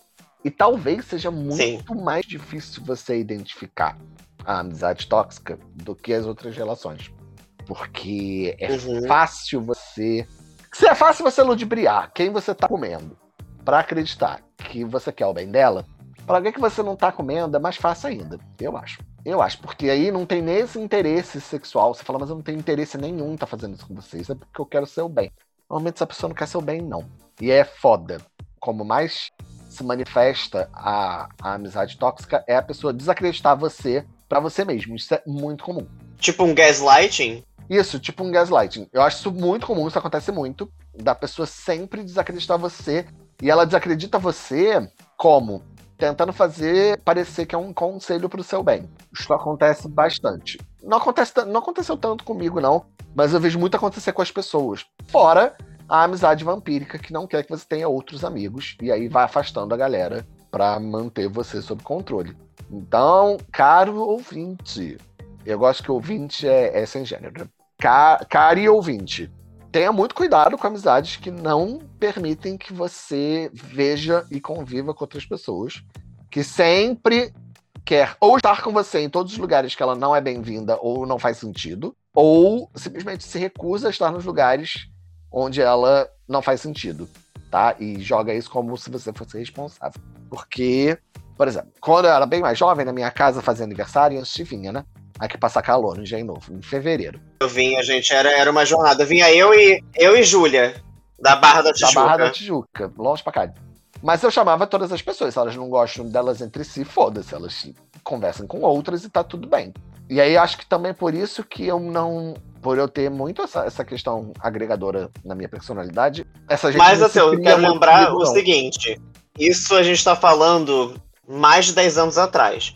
E talvez seja muito Sim. mais difícil você identificar a amizade tóxica do que as outras relações. Porque é uhum. fácil você. Se é fácil você ludibriar quem você tá comendo para acreditar que você quer o bem dela, para alguém que você não tá comendo é mais fácil ainda, eu acho. Eu acho, porque aí não tem nem esse interesse sexual. Você fala, mas eu não tenho interesse nenhum em tá fazendo isso com vocês, é porque eu quero seu bem. Normalmente essa pessoa não quer seu bem, não. E é foda. Como mais se manifesta a, a amizade tóxica é a pessoa desacreditar você para você mesmo. Isso é muito comum. Tipo um gaslighting? Isso, tipo um gaslighting. Eu acho isso muito comum, isso acontece muito. Da pessoa sempre desacreditar você. E ela desacredita você como? Tentando fazer parecer que é um conselho pro seu bem. Isso acontece bastante. Não, acontece, não aconteceu tanto comigo, não. Mas eu vejo muito acontecer com as pessoas. Fora a amizade vampírica, que não quer que você tenha outros amigos. E aí vai afastando a galera para manter você sob controle. Então, caro ouvinte, eu gosto que ouvinte é, é sem gênero. Car, caro ouvinte, tenha muito cuidado com amizades que não permitem que você veja e conviva com outras pessoas, que sempre quer ou estar com você em todos os lugares que ela não é bem-vinda ou não faz sentido, ou simplesmente se recusa a estar nos lugares onde ela não faz sentido, tá? E joga isso como se você fosse responsável. Porque por exemplo, quando eu era bem mais jovem, na minha casa fazia aniversário, a gente vinha, né? Aqui passar calor no dia novo, em fevereiro. Eu vinha, gente, era, era uma jornada. Vinha eu e eu e Júlia, da Barra da Tijuca. Da Barra da Tijuca, longe pra cá. Mas eu chamava todas as pessoas. Se elas não gostam delas entre si, foda-se. Elas conversam com outras e tá tudo bem. E aí acho que também por isso que eu não. Por eu ter muito essa, essa questão agregadora na minha personalidade, essa gente. Mas assim, eu quero lembrar o seguinte: isso a gente tá falando mais de 10 anos atrás.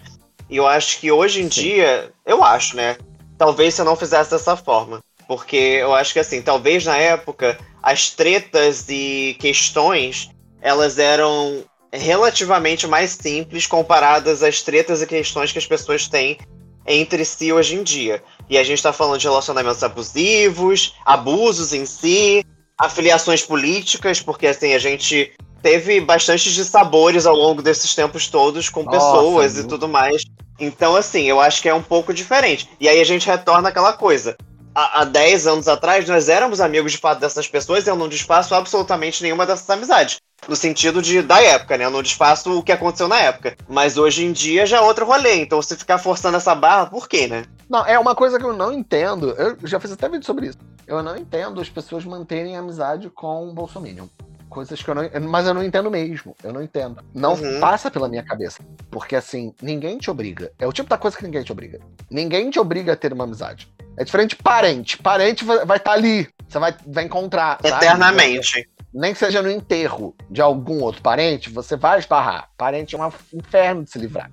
E eu acho que hoje em Sim. dia, eu acho, né? Talvez se eu não fizesse dessa forma. Porque eu acho que assim, talvez na época as tretas e questões elas eram relativamente mais simples comparadas às tretas e questões que as pessoas têm entre si hoje em dia. E a gente está falando de relacionamentos abusivos, abusos em si, afiliações políticas, porque assim, a gente teve bastante de sabores ao longo desses tempos todos com Nossa, pessoas viu? e tudo mais. Então, assim, eu acho que é um pouco diferente. E aí a gente retorna àquela coisa. Há, há 10 anos atrás, nós éramos amigos de fato dessas pessoas e eu não desfaço absolutamente nenhuma dessas amizades. No sentido de da época, né? Eu não desfaço o que aconteceu na época. Mas hoje em dia já é outro rolê. Então, se ficar forçando essa barra, por quê, né? Não, é uma coisa que eu não entendo. Eu já fiz até vídeo sobre isso. Eu não entendo as pessoas manterem amizade com o Bolsonaro coisas que eu não. Mas eu não entendo mesmo. Eu não entendo. Não uhum. passa pela minha cabeça. Porque assim, ninguém te obriga. É o tipo da coisa que ninguém te obriga. Ninguém te obriga a ter uma amizade. É diferente de parente. Parente vai estar tá ali. Você vai, vai encontrar. Eternamente. Sabe? Nem que seja no enterro de algum outro parente, você vai esbarrar. Parente é um inferno de se livrar.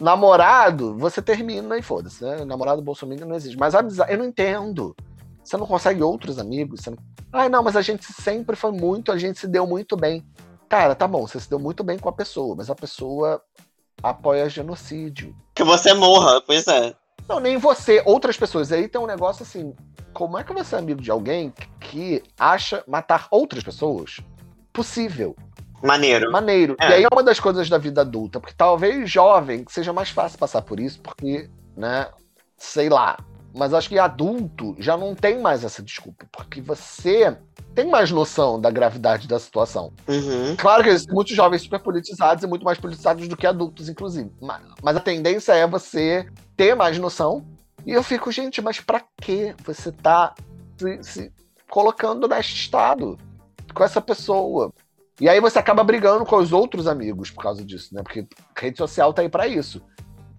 Namorado, você termina e foda-se, né? Namorado Bolsonaro não existe. Mas amizade, eu não entendo. Você não consegue outros amigos? Você não... Ai, não, mas a gente sempre foi muito, a gente se deu muito bem. Cara, tá bom, você se deu muito bem com a pessoa, mas a pessoa apoia genocídio. Que você morra, pois é. Não, nem você, outras pessoas. Aí tem um negócio assim: como é que você é amigo de alguém que acha matar outras pessoas possível? Maneiro. Maneiro. É. E aí é uma das coisas da vida adulta, porque talvez jovem seja mais fácil passar por isso, porque, né, sei lá, mas acho que adulto já não tem mais essa desculpa, porque você tem mais noção da gravidade da situação. Uhum. Claro que existem muitos jovens super politizados e muito mais politizados do que adultos, inclusive. Mas, mas a tendência é você ter mais noção. E eu fico, gente, mas para que você tá se, se colocando neste estado com essa pessoa? E aí você acaba brigando com os outros amigos por causa disso, né? Porque rede social tá aí para isso.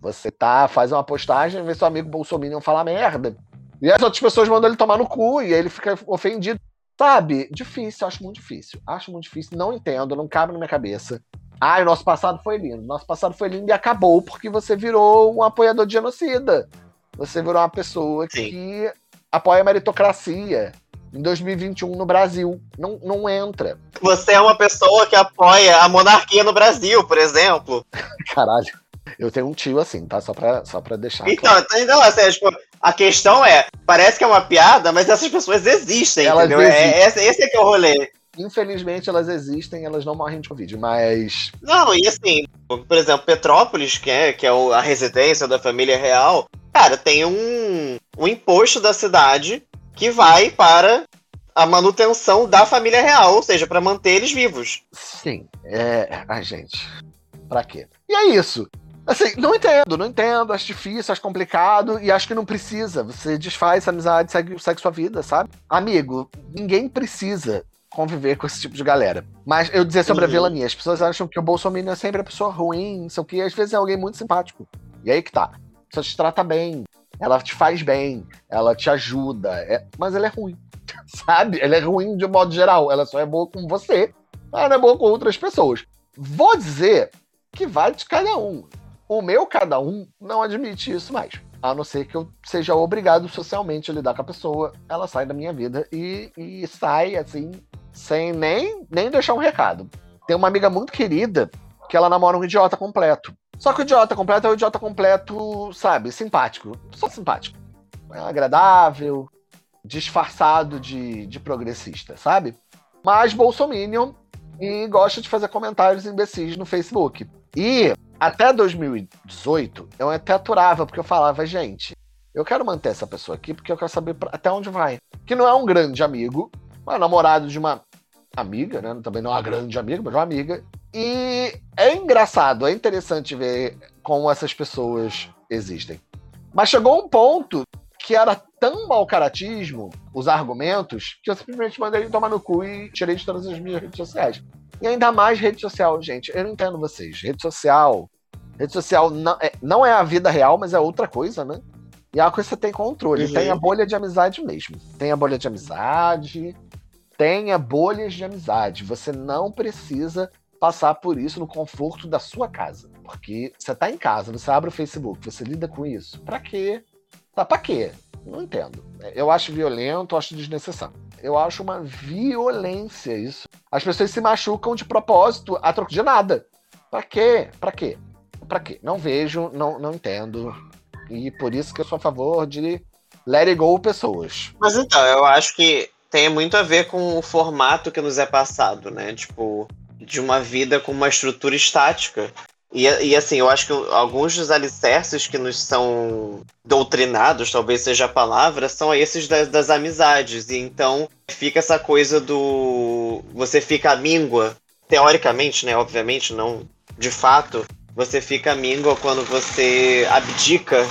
Você tá, faz uma postagem, vê seu amigo Bolsonaro falar merda. E as outras pessoas mandam ele tomar no cu e aí ele fica ofendido. Sabe? Difícil, acho muito difícil. Acho muito difícil, não entendo, não cabe na minha cabeça. Ah, o nosso passado foi lindo. Nosso passado foi lindo e acabou porque você virou um apoiador de genocida. Você virou uma pessoa Sim. que apoia a meritocracia em 2021 no Brasil. Não, não entra. Você é uma pessoa que apoia a monarquia no Brasil, por exemplo. (laughs) Caralho. Eu tenho um tio assim, tá? Só pra, só pra deixar. Então, claro. então assim, tipo, a questão é: parece que é uma piada, mas essas pessoas existem, elas entendeu? É, existem. É, esse, esse é que é o rolê. Infelizmente elas existem, elas não morrem de Covid, mas. Não, e assim, por exemplo, Petrópolis, que é, que é a residência da família real, cara, tem um, um imposto da cidade que vai para a manutenção da família real, ou seja, para manter eles vivos. Sim, é. Ai, gente. Pra quê? E é isso. Assim, não entendo, não entendo, acho difícil, acho complicado e acho que não precisa. Você desfaz essa amizade, segue, segue sua vida, sabe? Amigo, ninguém precisa conviver com esse tipo de galera. Mas eu dizer sobre uhum. a vilania, as pessoas acham que o Bolsonaro é sempre a pessoa ruim, não sei o que, às vezes é alguém muito simpático. E aí que tá. Pessoa te trata bem, ela te faz bem, ela te ajuda, é... mas ela é ruim, (laughs) sabe? Ela é ruim de modo geral, ela só é boa com você, ela não é boa com outras pessoas. Vou dizer que vai de cada um. O meu cada um não admite isso mais. A não ser que eu seja obrigado socialmente a lidar com a pessoa, ela sai da minha vida e, e sai assim, sem nem, nem deixar um recado. Tem uma amiga muito querida que ela namora um idiota completo. Só que o idiota completo é o idiota completo, sabe, simpático. Só simpático. É agradável, disfarçado de, de progressista, sabe? Mas Bolsominion e gosta de fazer comentários imbecis no Facebook. E até 2018, eu até aturava, porque eu falava, gente, eu quero manter essa pessoa aqui porque eu quero saber até onde vai. Que não é um grande amigo, é namorado de uma amiga, né? Também não é uma grande amiga, mas uma amiga. E é engraçado, é interessante ver como essas pessoas existem. Mas chegou um ponto que era tão mau caratismo, os argumentos, que eu simplesmente mandei ele tomar no cu e tirei de todas as minhas redes sociais. E ainda mais rede social, gente. Eu não entendo vocês. Rede social. Rede social não é, não é a vida real, mas é outra coisa, né? E é uma coisa que você tem controle. Uhum. Tem a bolha de amizade mesmo. Tem a bolha de amizade. Tenha bolhas de amizade. Você não precisa passar por isso no conforto da sua casa. Porque você tá em casa, você abre o Facebook, você lida com isso. Pra quê? Tá pra quê? Não entendo. Eu acho violento, acho desnecessário. Eu acho uma violência isso. As pessoas se machucam de propósito a troco de nada. Pra quê? Pra quê? Pra quê? Não vejo, não, não entendo. E por isso que eu sou a favor de let it go pessoas. Mas então, eu acho que tem muito a ver com o formato que nos é passado, né? Tipo, de uma vida com uma estrutura estática. E, e assim, eu acho que alguns dos alicerces que nos são doutrinados, talvez seja a palavra, são esses das, das amizades. E então fica essa coisa do. Você fica míngua, teoricamente, né? Obviamente, não de fato. Você fica míngua quando você abdica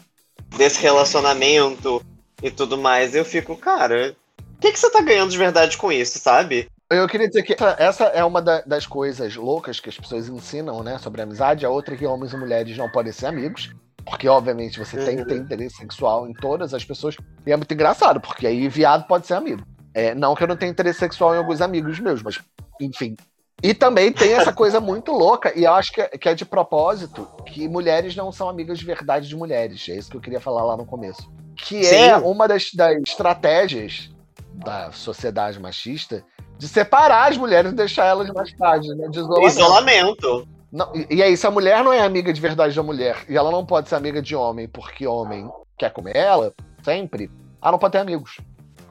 desse relacionamento e tudo mais. Eu fico, cara, o que, que você tá ganhando de verdade com isso, sabe? Eu queria dizer que essa é uma das coisas loucas que as pessoas ensinam, né, sobre amizade. A outra é que homens e mulheres não podem ser amigos. Porque, obviamente, você uhum. tem que ter interesse sexual em todas as pessoas. E é muito engraçado, porque aí viado pode ser amigo. É, não que eu não tenha interesse sexual em alguns amigos meus, mas, enfim. E também tem essa coisa muito louca, e eu acho que é, que é de propósito, que mulheres não são amigas de verdade de mulheres. É isso que eu queria falar lá no começo. Que Sim. é uma das, das estratégias da sociedade machista de separar as mulheres e deixar elas mais tarde, né? De isolamento. isolamento. Não, e, e aí, se a mulher não é amiga de verdade da mulher e ela não pode ser amiga de homem porque homem quer comer ela, sempre, ela não pode ter amigos.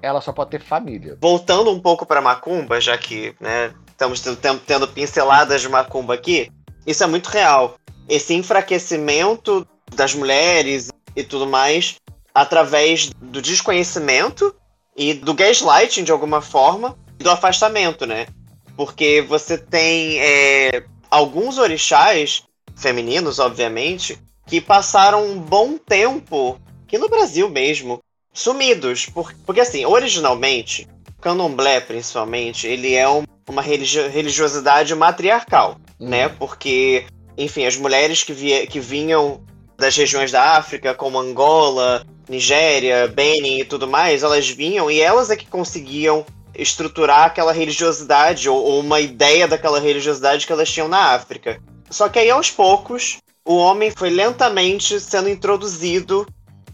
Ela só pode ter família. Voltando um pouco para Macumba, já que né, estamos tendo, tendo pinceladas de Macumba aqui, isso é muito real. Esse enfraquecimento das mulheres e tudo mais através do desconhecimento e do gaslighting de alguma forma do afastamento, né? Porque você tem é, alguns orixás, femininos, obviamente, que passaram um bom tempo, que no Brasil mesmo, sumidos. Por, porque, assim, originalmente, candomblé, principalmente, ele é um, uma religio, religiosidade matriarcal, uhum. né? Porque, enfim, as mulheres que, via, que vinham das regiões da África, como Angola, Nigéria, Benin e tudo mais, elas vinham e elas é que conseguiam estruturar aquela religiosidade ou, ou uma ideia daquela religiosidade que elas tinham na África. Só que aí aos poucos o homem foi lentamente sendo introduzido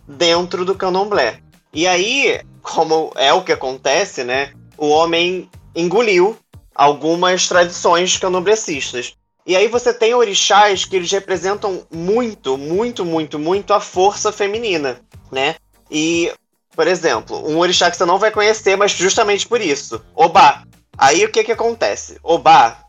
dentro do candomblé. E aí, como é o que acontece, né? O homem engoliu algumas tradições candomblecistas. E aí você tem orixás que eles representam muito, muito, muito, muito a força feminina, né? E por exemplo, um orixá que você não vai conhecer, mas justamente por isso. Obá. Aí o que que acontece? Obá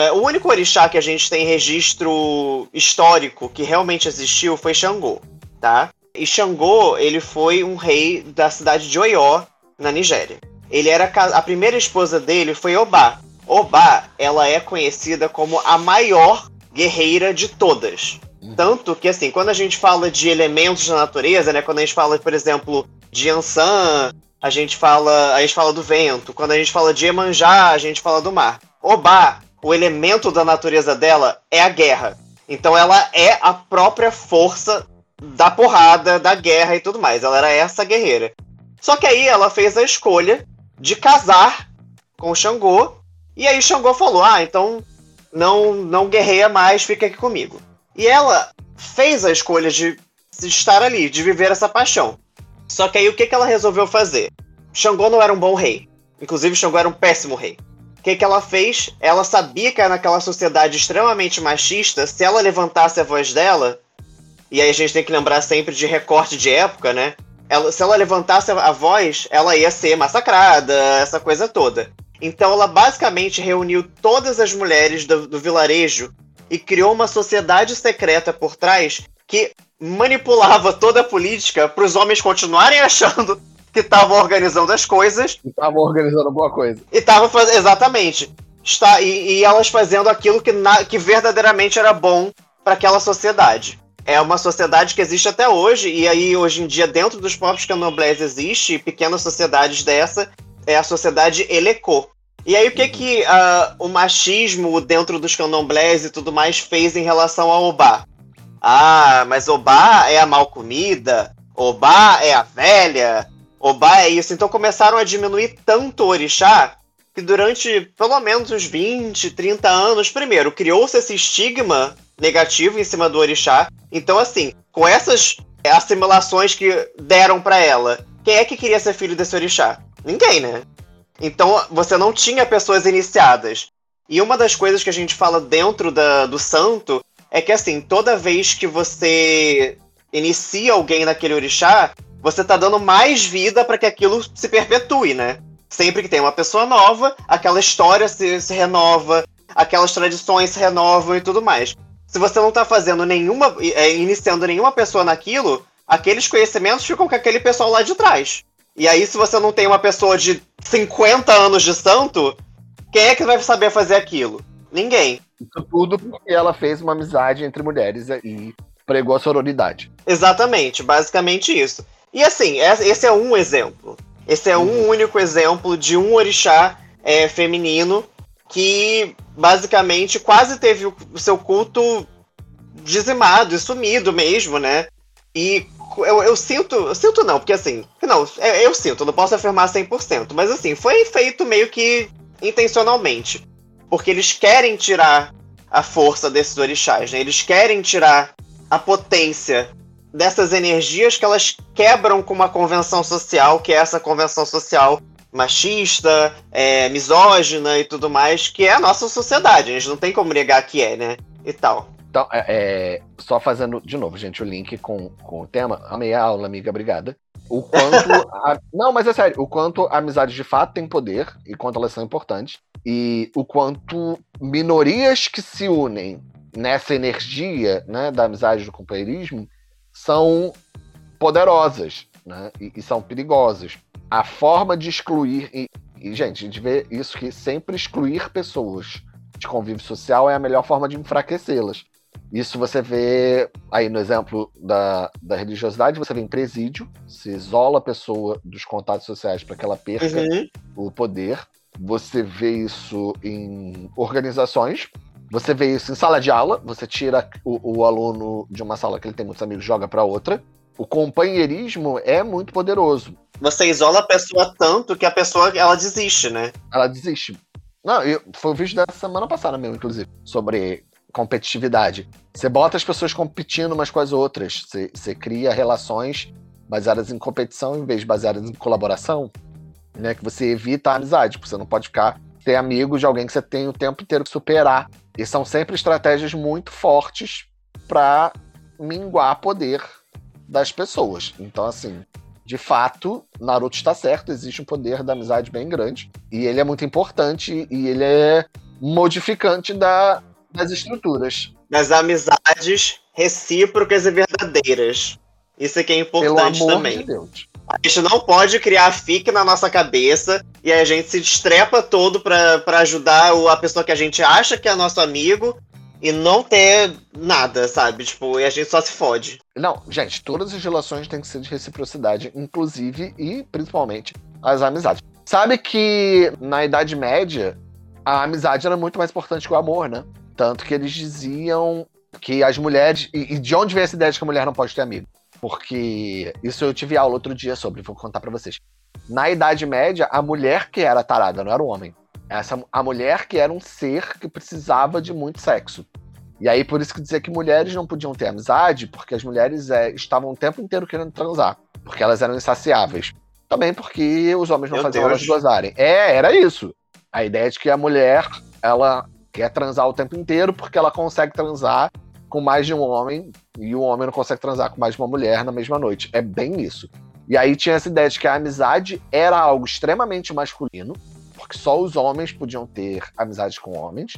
é, o único orixá que a gente tem registro histórico que realmente existiu foi Xangô, tá? E Xangô, ele foi um rei da cidade de Oió, na Nigéria. Ele era a primeira esposa dele foi Obá. Obá, ela é conhecida como a maior guerreira de todas. Tanto que, assim, quando a gente fala de elementos da natureza, né? Quando a gente fala, por exemplo, de Ansan, a gente fala, a gente fala do vento. Quando a gente fala de Emanjá, a gente fala do mar. Obá, o elemento da natureza dela é a guerra. Então ela é a própria força da porrada, da guerra e tudo mais. Ela era essa guerreira. Só que aí ela fez a escolha de casar com o Xangô. E aí Xangô falou: "Ah, então não não guerreia mais, fica aqui comigo". E ela fez a escolha de estar ali, de viver essa paixão. Só que aí o que, que ela resolveu fazer? Xangô não era um bom rei. Inclusive, Xangô era um péssimo rei. O que, que ela fez? Ela sabia que naquela sociedade extremamente machista, se ela levantasse a voz dela, e aí a gente tem que lembrar sempre de recorte de época, né? Ela, se ela levantasse a voz, ela ia ser massacrada, essa coisa toda. Então ela basicamente reuniu todas as mulheres do, do vilarejo e criou uma sociedade secreta por trás que manipulava toda a política para os homens continuarem achando que estavam organizando as coisas. Estavam organizando alguma coisa. E estavam fazendo. Exatamente. Está, e, e, elas fazendo aquilo que, na, que verdadeiramente era bom para aquela sociedade. É uma sociedade que existe até hoje, e aí hoje em dia, dentro dos próprios candomblés, existe pequenas sociedades dessa. É a sociedade Eleco, E aí, o que que uh, o machismo dentro dos candomblés e tudo mais fez em relação ao Obá? Ah, mas Obá é a mal comida, Obá é a velha, Obá é isso. Então começaram a diminuir tanto o orixá que durante pelo menos uns 20, 30 anos, primeiro, criou-se esse estigma negativo em cima do orixá. Então, assim, com essas assimilações que deram para ela, quem é que queria ser filho desse orixá? Ninguém, né? Então, você não tinha pessoas iniciadas. E uma das coisas que a gente fala dentro da, do santo é que, assim, toda vez que você inicia alguém naquele orixá, você tá dando mais vida para que aquilo se perpetue, né? Sempre que tem uma pessoa nova, aquela história se, se renova, aquelas tradições se renovam e tudo mais. Se você não tá fazendo nenhuma. É, iniciando nenhuma pessoa naquilo, aqueles conhecimentos ficam com aquele pessoal lá de trás. E aí, se você não tem uma pessoa de 50 anos de santo, quem é que vai saber fazer aquilo? Ninguém. Isso tudo porque ela fez uma amizade entre mulheres e pregou a sororidade. Exatamente, basicamente isso. E assim, esse é um exemplo. Esse é um uhum. único exemplo de um orixá é, feminino que basicamente quase teve o seu culto dizimado e sumido mesmo, né? E eu, eu sinto, eu sinto não, porque assim, não, é, eu sinto, não posso afirmar 100%, mas assim, foi feito meio que intencionalmente. Porque eles querem tirar a força desses orixás, né? Eles querem tirar a potência dessas energias que elas quebram com uma convenção social, que é essa convenção social machista, é, misógina e tudo mais, que é a nossa sociedade. A gente não tem como negar que é, né? E tal. Então, é, é, só fazendo de novo, gente, o link com, com o tema. Amei a aula, amiga, obrigada. O quanto. (laughs) a, não, mas é sério, o quanto a amizade de fato tem poder e quanto elas são importantes. E o quanto minorias que se unem nessa energia né, da amizade do companheirismo são poderosas né, e, e são perigosas. A forma de excluir. E, e, gente, a gente vê isso que sempre excluir pessoas de convívio social é a melhor forma de enfraquecê-las. Isso você vê aí no exemplo da, da religiosidade, você vê em presídio, se isola a pessoa dos contatos sociais para que ela perca uhum. o poder. Você vê isso em organizações, você vê isso em sala de aula, você tira o, o aluno de uma sala que ele tem muitos amigos, joga para outra. O companheirismo é muito poderoso. Você isola a pessoa tanto que a pessoa ela desiste, né? Ela desiste. Não, eu, foi o vídeo da semana passada mesmo, inclusive, sobre competitividade. Você bota as pessoas competindo umas com as outras. Você, você cria relações baseadas em competição em vez de baseadas em colaboração, né? Que você evita a amizade, porque você não pode ficar ter amigos de alguém que você tem o tempo inteiro que superar. E são sempre estratégias muito fortes para minguar poder das pessoas. Então, assim, de fato, Naruto está certo, existe um poder da amizade bem grande. E ele é muito importante e ele é modificante da, das estruturas. Das amizades recíprocas e verdadeiras. Isso é que é importante Pelo amor também. De Deus. A gente não pode criar fique na nossa cabeça e a gente se destrepa todo para ajudar a pessoa que a gente acha que é nosso amigo e não ter nada, sabe? Tipo, e a gente só se fode. Não, gente, todas as relações têm que ser de reciprocidade, inclusive e principalmente as amizades. Sabe que na Idade Média a amizade era muito mais importante que o amor, né? Tanto que eles diziam que as mulheres. E, e, de onde vem essa ideia de que a mulher não pode ter amigo? Porque isso eu tive aula outro dia sobre, vou contar para vocês. Na Idade Média, a mulher que era tarada, não era o homem. Essa, a mulher que era um ser que precisava de muito sexo. E aí, por isso que dizia que mulheres não podiam ter amizade, porque as mulheres é, estavam o tempo inteiro querendo transar. Porque elas eram insaciáveis. Também porque os homens não Meu faziam Deus. elas gozarem. É, era isso. A ideia de que a mulher, ela quer transar o tempo inteiro porque ela consegue transar com mais de um homem e o homem não consegue transar com mais de uma mulher na mesma noite. É bem isso. E aí tinha essa ideia de que a amizade era algo extremamente masculino, porque só os homens podiam ter amizade com homens,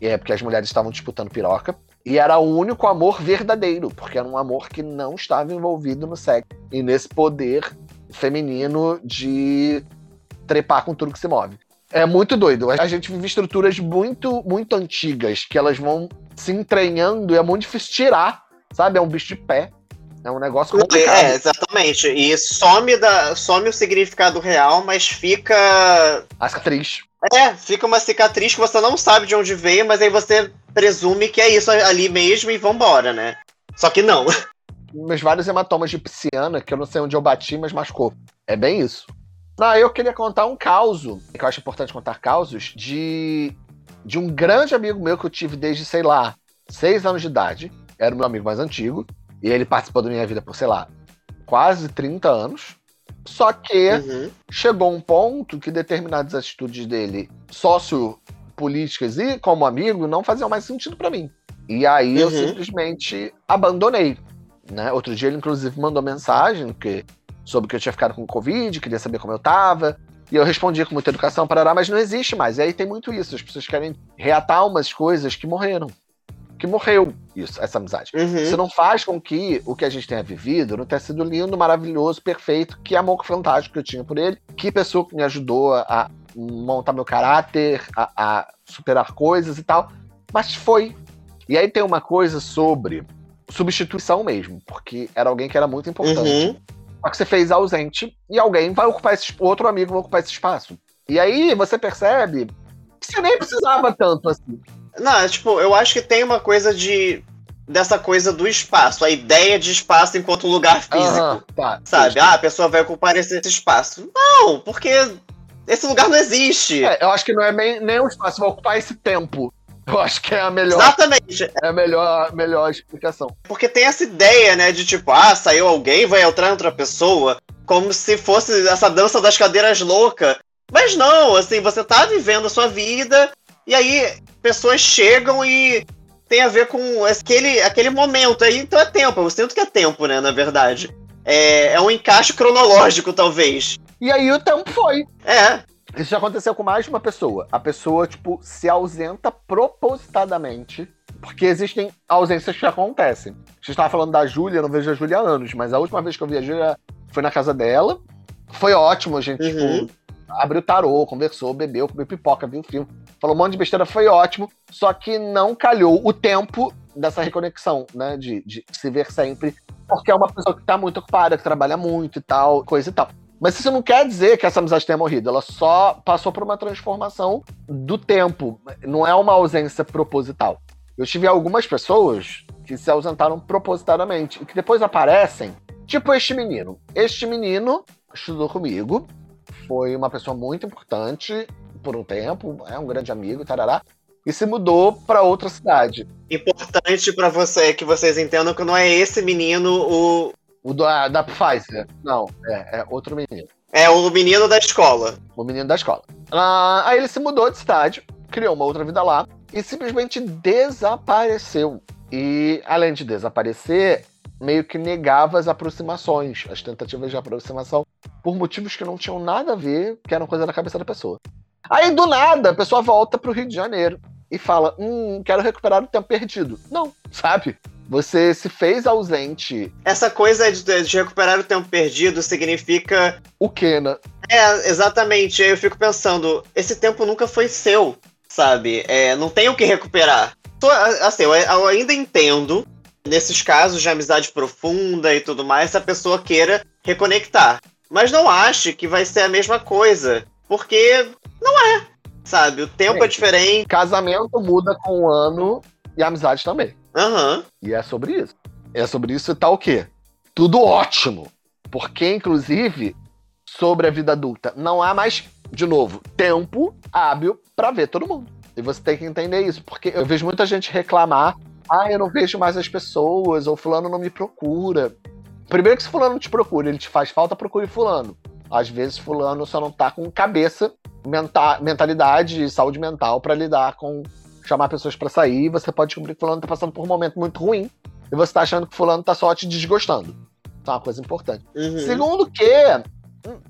e é porque as mulheres estavam disputando piroca. E era o único amor verdadeiro, porque era um amor que não estava envolvido no sexo e nesse poder feminino de trepar com tudo que se move. É muito doido. A gente vive estruturas muito, muito antigas que elas vão se entranhando e é muito difícil tirar, sabe? É um bicho de pé. É um negócio complicado. É, exatamente. E some, da, some o significado real, mas fica. A cicatriz. É, fica uma cicatriz que você não sabe de onde veio, mas aí você presume que é isso ali mesmo e vambora, né? Só que não. (laughs) Meus vários hematomas de pisciana, que eu não sei onde eu bati, mas machucou. É bem isso. Não, eu queria contar um caos, que eu acho importante contar causos, de, de um grande amigo meu que eu tive desde, sei lá, seis anos de idade. Era o meu amigo mais antigo. E ele participou da minha vida por, sei lá, quase 30 anos. Só que uhum. chegou um ponto que determinadas atitudes dele, sociopolíticas e como amigo, não faziam mais sentido para mim. E aí uhum. eu simplesmente abandonei. Né? Outro dia ele, inclusive, mandou mensagem que, sobre que eu tinha ficado com Covid, queria saber como eu tava. E eu respondi com muita educação, parará, mas não existe mais. E aí tem muito isso. As pessoas querem reatar umas coisas que morreram que morreu isso, essa amizade. Uhum. Isso não faz com que o que a gente tenha vivido não tenha sido lindo, maravilhoso, perfeito, que amor fantástico que eu tinha por ele, que pessoa que me ajudou a montar meu caráter, a, a superar coisas e tal. Mas foi. E aí tem uma coisa sobre substituição mesmo, porque era alguém que era muito importante. Uhum. Só que você fez ausente e alguém vai ocupar esse outro amigo vai ocupar esse espaço. E aí você percebe que você nem precisava tanto assim. Não, é, tipo, eu acho que tem uma coisa de. dessa coisa do espaço, a ideia de espaço enquanto lugar físico. tá, sabe? Ah, a pessoa vai ocupar esse, esse, espaço. Não, porque esse lugar não existe. É, eu acho que não é nem, nem um espaço, vai ocupar esse tempo. Eu acho que é a melhor. Exatamente. É a melhor, melhor explicação. Porque tem essa ideia, né, de tipo, ah, saiu alguém, vai entrar outra pessoa, como se fosse essa dança das cadeiras louca. Mas não, assim, você tá vivendo a sua vida, e aí pessoas chegam e tem a ver com aquele, aquele momento aí, então é tempo. Eu sinto que é tempo, né, na verdade. É, é um encaixe cronológico, talvez. E aí o tempo foi. É. Isso já aconteceu com mais de uma pessoa. A pessoa, tipo, se ausenta propositadamente. Porque existem ausências que acontecem. A gente estava falando da Júlia, não vejo a Júlia há anos, mas a última vez que eu vi a Júlia foi na casa dela. Foi ótimo, a gente, uhum. tipo, abriu tarô, conversou, bebeu, comeu pipoca, viu filme falou um monte de besteira, foi ótimo, só que não calhou o tempo dessa reconexão, né? De, de se ver sempre, porque é uma pessoa que tá muito ocupada, que trabalha muito e tal, coisa e tal. Mas isso não quer dizer que essa amizade tenha morrido, ela só passou por uma transformação do tempo, não é uma ausência proposital. Eu tive algumas pessoas que se ausentaram propositadamente e que depois aparecem, tipo este menino. Este menino estudou comigo, foi uma pessoa muito importante por um tempo, é um grande amigo, tarará, e se mudou para outra cidade. Importante para você que vocês entendam que não é esse menino o. O da, da Pfizer. Não, é, é outro menino. É o menino da escola. O menino da escola. Ah, aí ele se mudou de cidade, criou uma outra vida lá e simplesmente desapareceu. E além de desaparecer, meio que negava as aproximações, as tentativas de aproximação, por motivos que não tinham nada a ver, que eram coisa da cabeça da pessoa. Aí, do nada, a pessoa volta pro Rio de Janeiro e fala: Hum, quero recuperar o tempo perdido. Não, sabe? Você se fez ausente. Essa coisa de, de recuperar o tempo perdido significa. O quê, né? É, exatamente. Eu fico pensando: esse tempo nunca foi seu, sabe? É, não tem o que recuperar. Assim, eu ainda entendo, nesses casos de amizade profunda e tudo mais, se a pessoa queira reconectar. Mas não ache que vai ser a mesma coisa. Porque não é. Sabe? O tempo é é diferente. Casamento muda com o ano e amizade também. Aham. Uhum. E é sobre isso. É sobre isso e tá o quê? Tudo ótimo. Porque, inclusive, sobre a vida adulta, não há mais, de novo, tempo hábil para ver todo mundo. E você tem que entender isso. Porque eu vejo muita gente reclamar. Ah, eu não vejo mais as pessoas, ou fulano não me procura. Primeiro que se fulano te procura, ele te faz falta, procure fulano. Às vezes fulano só não tá com cabeça menta mentalidade e saúde mental para lidar com chamar pessoas para sair. Você pode descobrir que fulano tá passando por um momento muito ruim e você tá achando que fulano tá só te desgostando. Isso é uma coisa importante. Uhum. Segundo que,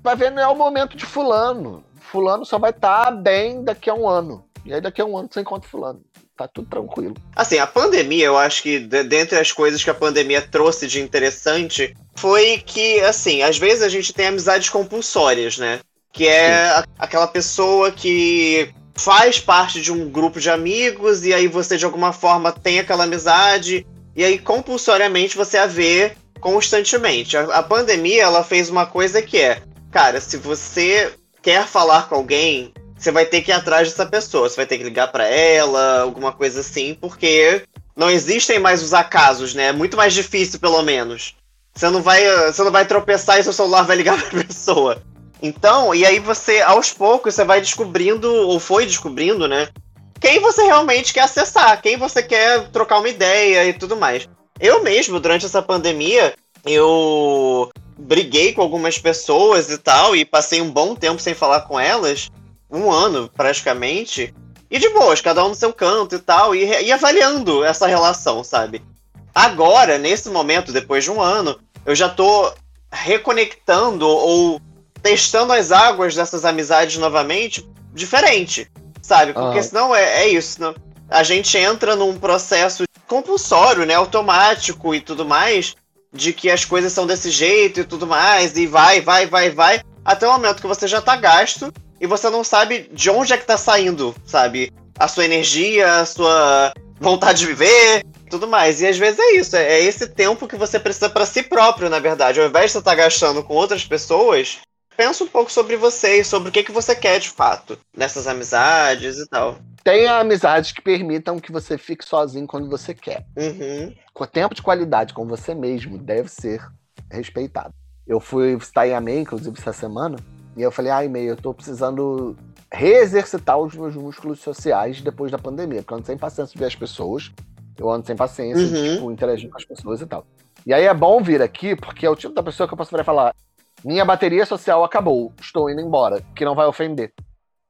vai ver, não é o momento de fulano. Fulano só vai estar tá bem daqui a um ano. E aí daqui a um ano você encontra fulano. Tá tudo tranquilo. Assim, a pandemia, eu acho que dentre as coisas que a pandemia trouxe de interessante foi que, assim, às vezes a gente tem amizades compulsórias, né? que é aquela pessoa que faz parte de um grupo de amigos e aí você de alguma forma tem aquela amizade e aí compulsoriamente você a vê constantemente. A, a pandemia ela fez uma coisa que é, cara, se você quer falar com alguém, você vai ter que ir atrás dessa pessoa. Você vai ter que ligar para ela, alguma coisa assim, porque não existem mais os acasos, né? É muito mais difícil, pelo menos. Você não vai, você não vai tropeçar e seu celular vai ligar (laughs) pra pessoa. Então, e aí você, aos poucos, você vai descobrindo, ou foi descobrindo, né? Quem você realmente quer acessar, quem você quer trocar uma ideia e tudo mais. Eu mesmo, durante essa pandemia, eu briguei com algumas pessoas e tal, e passei um bom tempo sem falar com elas, um ano praticamente, e de boas, cada um no seu canto e tal, e, e avaliando essa relação, sabe? Agora, nesse momento, depois de um ano, eu já tô reconectando ou testando as águas dessas amizades novamente diferente, sabe? Porque senão é, é isso. Não? A gente entra num processo compulsório, né? Automático e tudo mais, de que as coisas são desse jeito e tudo mais, e vai, vai, vai, vai, até o momento que você já tá gasto e você não sabe de onde é que tá saindo, sabe? A sua energia, a sua vontade de viver, tudo mais. E às vezes é isso, é esse tempo que você precisa para si próprio, na verdade. Ao invés de você estar tá gastando com outras pessoas, pensa um pouco sobre você e sobre o que, que você quer de fato nessas amizades e tal. Tenha amizades que permitam que você fique sozinho quando você quer. Uhum. O tempo de qualidade com você mesmo deve ser respeitado. Eu fui visitar a MEI, inclusive, essa semana, e eu falei, ai, meio, eu tô precisando reexercitar os meus músculos sociais depois da pandemia, porque eu ando sem paciência de ver as pessoas, eu ando sem paciência uhum. de tipo, interagir com as pessoas e tal. E aí é bom vir aqui, porque é o tipo da pessoa que eu posso virar e falar: minha bateria social acabou, estou indo embora, que não vai ofender.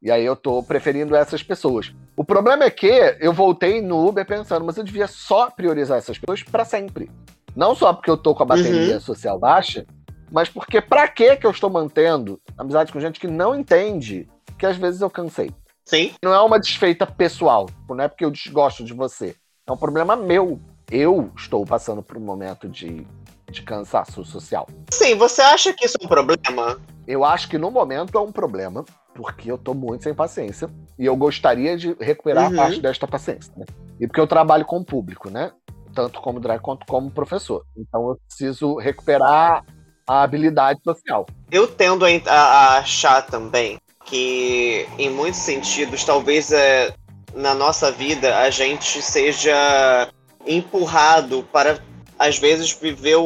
E aí eu tô preferindo essas pessoas. O problema é que eu voltei no Uber pensando, mas eu devia só priorizar essas pessoas para sempre. Não só porque eu tô com a bateria uhum. social baixa, mas porque pra que que eu estou mantendo amizade com gente que não entende que às vezes eu cansei? Sim. Não é uma desfeita pessoal, não é porque eu desgosto de você. É um problema meu. Eu estou passando por um momento de, de cansaço social. Sim, você acha que isso é um problema? Eu acho que no momento é um problema, porque eu tô muito sem paciência. E eu gostaria de recuperar uhum. parte desta paciência. Né? E porque eu trabalho com o público, né? Tanto como drag quanto como professor. Então eu preciso recuperar a habilidade social. Eu tendo a, a achar também que, em muitos sentidos, talvez é, na nossa vida a gente seja empurrado para, às vezes, viver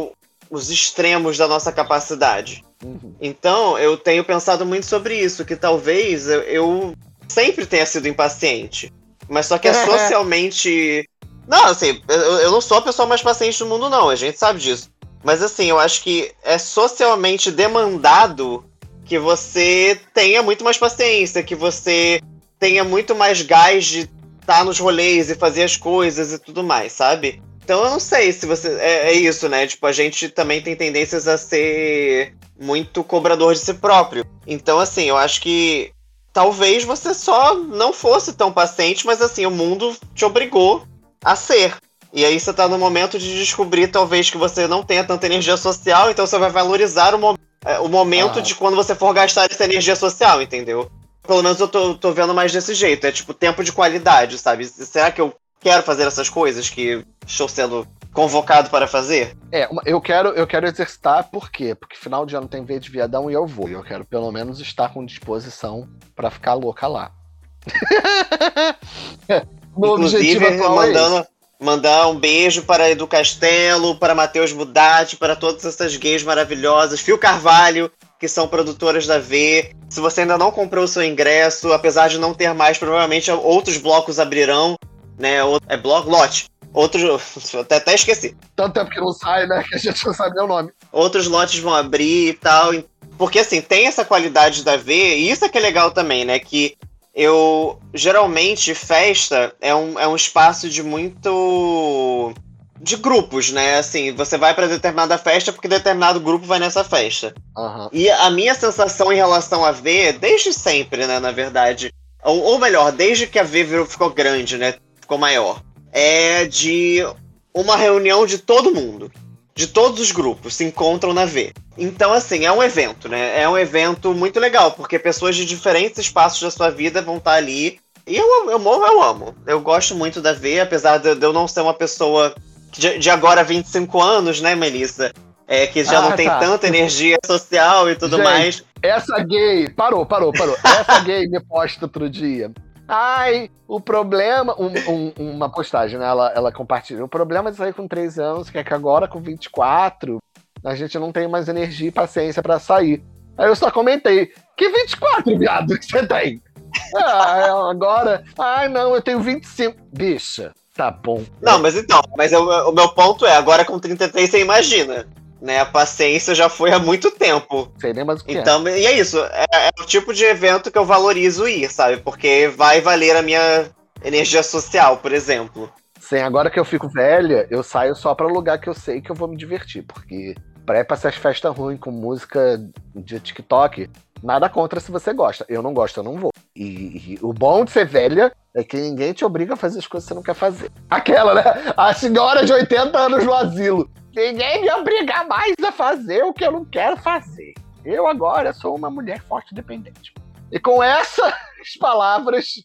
os extremos da nossa capacidade. Uhum. Então, eu tenho pensado muito sobre isso, que talvez eu, eu sempre tenha sido impaciente. Mas só que é (laughs) socialmente. Não, assim, eu, eu não sou a pessoa mais paciente do mundo, não. A gente sabe disso. Mas assim, eu acho que é socialmente demandado que você tenha muito mais paciência, que você tenha muito mais gás de estar tá nos rolês e fazer as coisas e tudo mais, sabe? Então eu não sei se você. É, é, isso, né? Tipo, a gente também tem tendências a ser muito cobrador de si próprio. Então, assim, eu acho que talvez você só não fosse tão paciente, mas assim, o mundo te obrigou a ser. E aí você tá no momento de descobrir, talvez, que você não tenha tanta energia social, então você vai valorizar o, mo é, o momento ah. de quando você for gastar essa energia social, entendeu? Pelo menos eu tô, tô vendo mais desse jeito. É tipo tempo de qualidade, sabe? Será que eu quero fazer essas coisas que estou sendo convocado para fazer? É, eu quero, eu quero exercitar, por quê? Porque final de ano tem V de viadão e eu vou. E eu quero pelo menos estar com disposição para ficar louca lá. (laughs) Meu Inclusive, é mandando, é Mandar um beijo para Edu Castelo, para Matheus Budatti, para todas essas gays maravilhosas. Fio Carvalho, que são produtoras da V. Se você ainda não comprou o seu ingresso, apesar de não ter mais, provavelmente outros blocos abrirão. Né? É bloco? Lote. Outros. (laughs) Até, até esqueci. Tanto tempo que não sai, né? (laughs) Que a gente não sabe nem o nome. Outros lotes vão abrir e tal. Porque assim, tem essa qualidade da V, e isso é que é legal também, né? Que eu geralmente festa é um, é um espaço de muito de grupos, né? Assim, você vai para determinada festa porque determinado grupo vai nessa festa. Uhum. E a minha sensação em relação a V, desde sempre, né, na verdade, ou, ou melhor, desde que a V ficou grande, né, ficou maior, é de uma reunião de todo mundo de todos os grupos se encontram na V. Então, assim, é um evento, né? É um evento muito legal, porque pessoas de diferentes espaços da sua vida vão estar ali. E eu, eu, eu, eu amo. Eu gosto muito da V, apesar de, de eu não ser uma pessoa de, de agora 25 anos, né, Melissa? é, que já ah, não tem tá. tanta energia social e tudo Gente, mais. Essa gay, parou, parou, parou. Essa gay me posta outro dia. Ai, o problema. Um, um, uma postagem, né? Ela, ela compartilha. O problema de sair com 13 anos é que agora com 24 a gente não tem mais energia e paciência para sair. Aí eu só comentei: que 24, viado, que você tem? ah, agora. Ai, não, eu tenho 25. Bicha, tá bom. Não, mas então, mas eu, o meu ponto é: agora com 33 você imagina né? A paciência já foi há muito tempo. Sei nem mais o que é. então, é. E é isso. É, é, o tipo de evento que eu valorizo ir, sabe? Porque vai valer a minha energia social, por exemplo. Sim, agora que eu fico velha, eu saio só para lugar que eu sei que eu vou me divertir. Porque pra ir pra essas festas ruins com música de TikTok, nada contra se você gosta. Eu não gosto, eu não vou. E, e, o bom de ser velha é que ninguém te obriga a fazer as coisas que você não quer fazer. Aquela, né? A senhora de 80 anos no asilo. Ninguém me obriga mais a fazer o que eu não quero fazer. Eu agora sou uma mulher forte e dependente. E com essas (laughs) palavras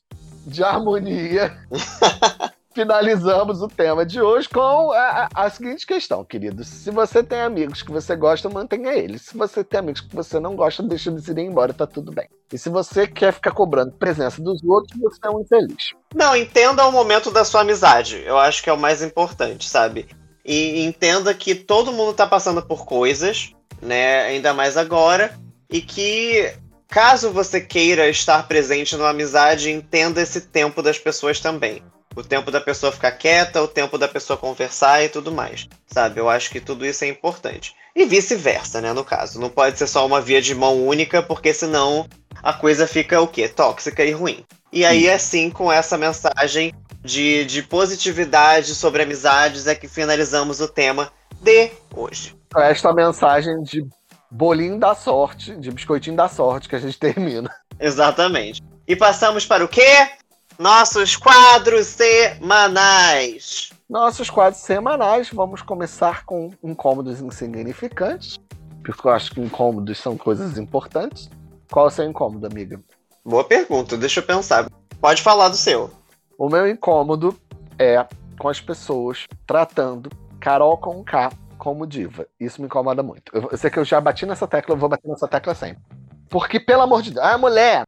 de harmonia, (laughs) finalizamos o tema de hoje com a, a, seguinte questão, queridos. Se você tem amigos que você gosta, mantenha eles. Se você tem amigos que você não gosta, deixa eles irem embora, tá tudo bem. E se você quer ficar cobrando presença dos outros, você é um infeliz. Não, entenda o momento da sua amizade. Eu acho que é o mais importante, sabe? E entenda que todo mundo tá passando por coisas, né? Ainda mais agora. E que caso você queira estar presente numa amizade, entenda esse tempo das pessoas também. O tempo da pessoa ficar quieta, o tempo da pessoa conversar e tudo mais. Sabe? Eu acho que tudo isso é importante. E vice-versa, né? No caso. Não pode ser só uma via de mão única, porque senão a coisa fica o quê? Tóxica e ruim. E aí, assim, com essa mensagem de, de positividade sobre amizades, é que finalizamos o tema de hoje. Esta mensagem de bolinho da sorte, de biscoitinho da sorte que a gente (laughs) termina. Exatamente. E passamos para o quê? Nossos quadros semanais. Nossos quadros semanais, vamos começar com incômodos insignificantes, porque eu acho que incômodos são coisas importantes. Qual é o seu incômodo, amiga? Boa pergunta, deixa eu pensar. Pode falar do seu. O meu incômodo é com as pessoas tratando Carol com K como diva. Isso me incomoda muito. Eu, eu sei que eu já bati nessa tecla, eu vou bater nessa tecla sempre. Porque, pelo amor de Deus, a mulher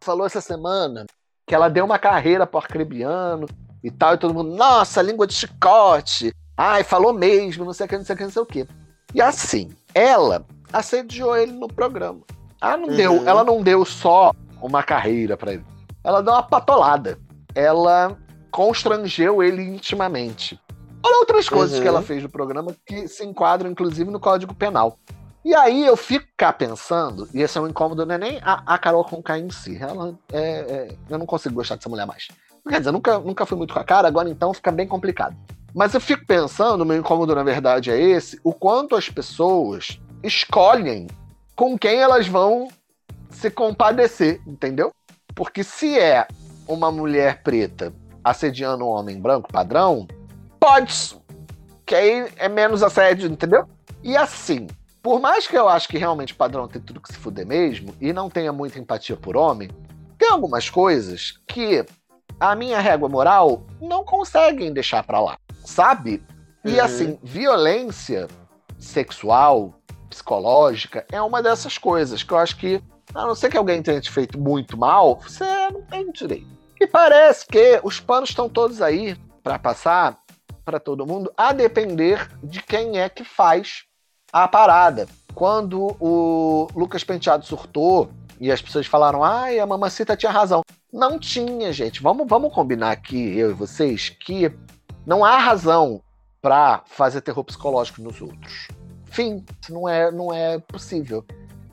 falou essa semana que ela deu uma carreira por arcrebiano e tal, e todo mundo, nossa, língua de chicote, ai, falou mesmo, não sei o que, não sei o que, não sei o que. E assim, ela assediou ele no programa. Ela não, uhum. deu, ela não deu só uma carreira para ele. Ela deu uma patolada. Ela constrangeu ele intimamente. Olha outras coisas uhum. que ela fez no programa que se enquadram, inclusive, no Código Penal. E aí eu fico cá pensando, e esse é um incômodo, não é nem a, a Carol Conká em si. Ela é, é, eu não consigo gostar dessa mulher mais. Quer dizer, nunca, nunca fui muito com a cara, agora então fica bem complicado. Mas eu fico pensando, meu incômodo na verdade é esse, o quanto as pessoas escolhem com quem elas vão se compadecer, entendeu? Porque se é uma mulher preta assediando um homem branco padrão, pode. Que aí é menos assédio, entendeu? E assim, por mais que eu acho que realmente padrão tem tudo que se fuder mesmo, e não tenha muita empatia por homem, tem algumas coisas que a minha régua moral não conseguem deixar pra lá, sabe? E uhum. assim, violência sexual, psicológica, é uma dessas coisas que eu acho que, a não ser que alguém tenha te feito muito mal, você não tem direito. E parece que os panos estão todos aí para passar para todo mundo, a depender de quem é que faz a parada. Quando o Lucas Penteado surtou e as pessoas falaram, ai, a mamacita tinha razão. Não tinha, gente. Vamos, vamos combinar aqui, eu e vocês, que não há razão para fazer terror psicológico nos outros. Fim, não é, não é possível.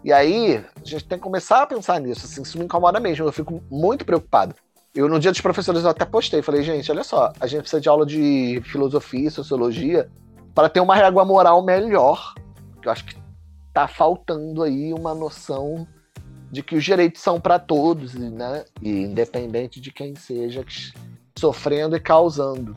E aí, a gente tem que começar a pensar nisso. Assim, isso me incomoda mesmo. Eu fico muito preocupado. Eu, no dia dos professores, eu até postei. Falei, gente, olha só, a gente precisa de aula de filosofia e sociologia para ter uma régua moral melhor eu acho que tá faltando aí uma noção de que os direitos são para todos, né? E independente de quem seja sofrendo e causando.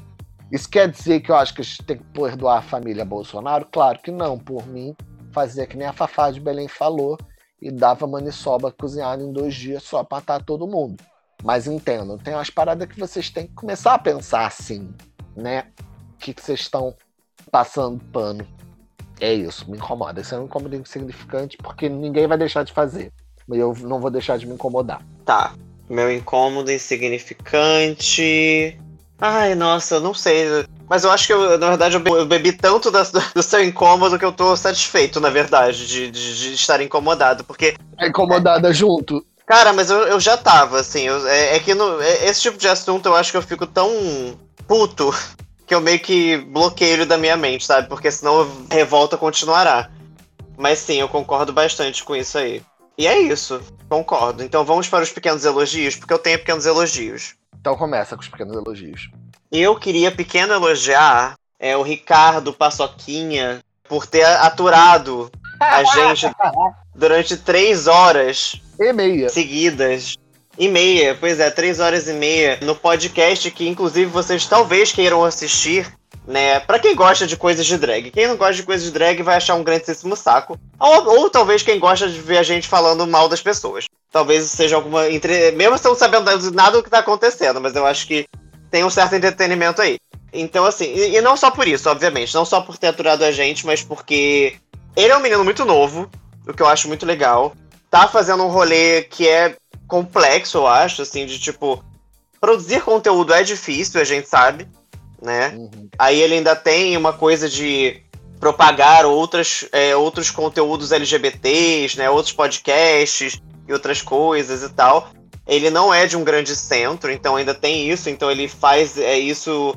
Isso quer dizer que eu acho que a gente tem que perdoar a família Bolsonaro? Claro que não. Por mim, fazia que nem a Fafá de Belém falou e dava maniçoba cozinhada em dois dias só para matar todo mundo. Mas entendam, tem umas paradas que vocês têm que começar a pensar assim, né? O que, que vocês estão passando pano É isso, me incomoda. Isso é um incômodo insignificante porque ninguém vai deixar de fazer. E eu não vou deixar de me incomodar. Tá. Meu incômodo insignificante. Ai, nossa, eu não sei. Mas eu acho que, eu, na verdade, eu bebi tanto da, do seu incômodo que eu tô satisfeito, na verdade, de, de, de estar incomodado. Porque. É incomodada junto. Cara, mas eu, eu já tava, assim. Eu, é, é, que no, é, esse tipo de assunto eu acho que eu fico tão puto que eu meio que bloqueio ele da minha mente, sabe? Porque senão a revolta continuará. Mas sim, eu concordo bastante com isso aí. E é isso, concordo. Então vamos para os pequenos elogios, porque eu tenho pequenos elogios. Então começa com os pequenos elogios. Eu queria pequeno elogiar é, o Ricardo Paçoquinha por ter aturado a (laughs) gente durante três horas e meia seguidas e meia, pois é, três horas e meia no podcast que inclusive vocês talvez queiram assistir, né? Para quem gosta de coisas de drag, quem não gosta de coisas de drag vai achar um grandíssimo saco, ou, ou talvez quem gosta de ver a gente falando mal das pessoas. Talvez seja alguma entre... mesmo estão sabendo nada do que tá acontecendo, mas eu acho que tem um certo entretenimento aí. Então, assim, e, e não só por isso, obviamente, não só por ter aturado a gente, mas porque ele é um menino muito novo, o que eu acho muito legal. Tá fazendo um rolê que é complexo, eu acho, assim, de tipo. Produzir conteúdo é difícil, a gente sabe, né? Uhum. Aí ele ainda tem uma coisa de propagar outras, é, outros conteúdos LGBTs, né? Outros podcasts e outras coisas e tal. Ele não é de um grande centro, então ainda tem isso, então ele faz é, isso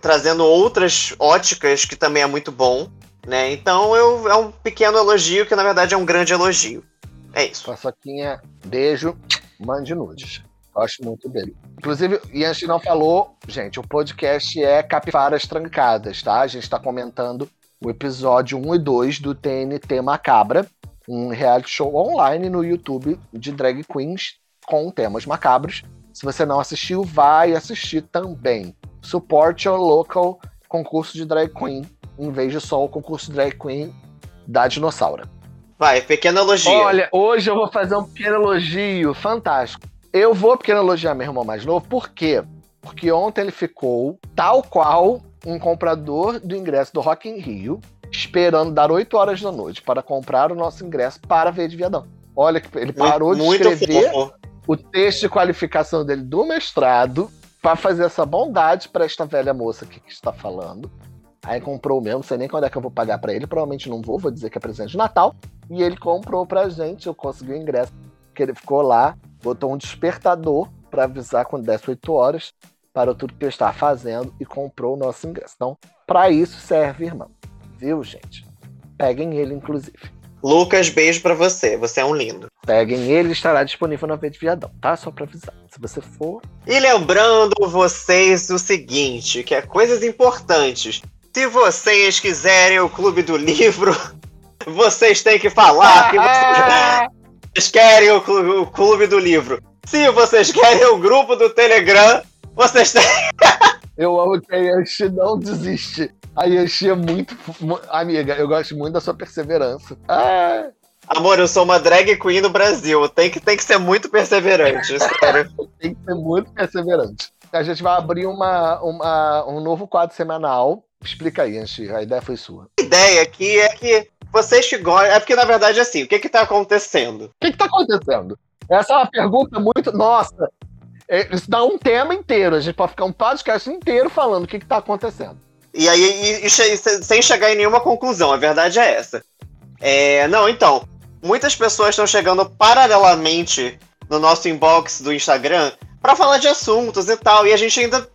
trazendo outras óticas que também é muito bom, né? Então eu, é um pequeno elogio que na verdade é um grande elogio. É isso. Paçoquinha, beijo mande nudes. Gosto muito dele. Inclusive, e a gente não falou, gente, o podcast é Capivaras Trancadas, tá? A gente está comentando o episódio 1 e 2 do TNT Macabra, um reality show online no YouTube de drag queens com temas macabros. Se você não assistiu, vai assistir também. Support your local concurso de drag queen, em vez de só o concurso de drag queen da dinossauro. Vai, pequeno elogio. Olha, hoje eu vou fazer um pequeno elogio fantástico. Eu vou pequeno elogiar meu irmão mais novo, por quê? Porque ontem ele ficou tal qual um comprador do ingresso do Rock in Rio, esperando dar 8 horas da noite para comprar o nosso ingresso para ver de viadão. Olha, ele parou muito, de escrever o texto de qualificação dele do mestrado para fazer essa bondade para esta velha moça aqui que está falando. Aí comprou mesmo, não sei nem quando é que eu vou pagar para ele, provavelmente não vou, vou dizer que é presente de Natal. E ele comprou pra gente, eu consegui o ingresso, que ele ficou lá, botou um despertador para avisar quando desse 8 horas, parou tudo que eu estava fazendo e comprou o nosso ingresso. Então, para isso serve, irmão. Viu, gente? Peguem ele, inclusive. Lucas, beijo para você. Você é um lindo. Peguem ele, estará disponível na Verde Viadão, tá? Só pra avisar. Se você for. E lembrando vocês o seguinte: que é coisas importantes. Se vocês quiserem o Clube do Livro, (laughs) vocês têm que falar que vocês, (laughs) querem o clube, o clube, do Livro. Se vocês querem o grupo do Telegram, vocês têm. (laughs) Eu amo que a Yanchi não desiste. A Yanchi é muito. Amiga, eu gosto muito da sua perseverança. Ah. Amor, eu sou uma drag queen no Brasil. Tem que, tem que ser muito perseverante, sério. (laughs) tem que ser muito perseverante. A gente vai abrir uma, uma, um novo quadro semanal Explica aí, Anchi, a ideia foi sua. A ideia aqui é que vocês que gostam. É porque, na verdade, assim, o que que tá acontecendo? O que que tá acontecendo? Essa é uma pergunta muito. Nossa! É, isso dá um tema inteiro. A gente pode ficar um podcast inteiro falando o que que tá acontecendo. E aí, e, e, sem chegar em nenhuma conclusão, a verdade é essa. É, não, então. Muitas pessoas estão chegando paralelamente no nosso inbox do Instagram para falar de assuntos e tal. E a gente ainda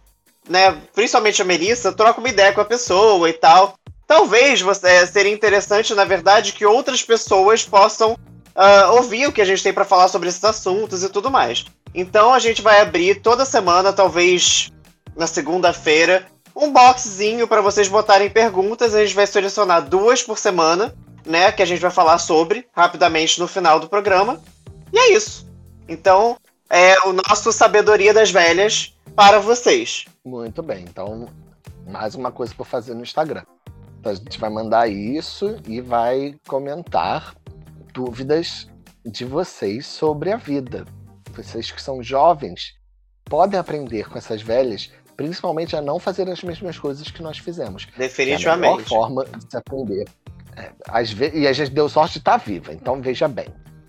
né, principalmente a Melissa, troca uma ideia com a pessoa e tal. Talvez você, é, seria interessante, na verdade, que outras pessoas possam uh, ouvir o que a gente tem para falar sobre esses assuntos e tudo mais. Então a gente vai abrir toda semana, talvez na segunda-feira, um boxzinho para vocês botarem perguntas. A gente vai selecionar duas por semana, né? Que a gente vai falar sobre rapidamente no final do programa. E é isso. Então, é o nosso Sabedoria das Velhas para vocês. Muito bem. Então, mais uma coisa para fazer no Instagram. Então, a gente vai mandar isso e vai comentar dúvidas de vocês sobre a vida. Vocês que são jovens podem aprender com essas velhas, principalmente a não fazer as mesmas coisas que nós fizemos. Definitivamente. É a melhor forma de se aprender. É, às vezes, e a gente deu sorte de estar viva, então veja bem.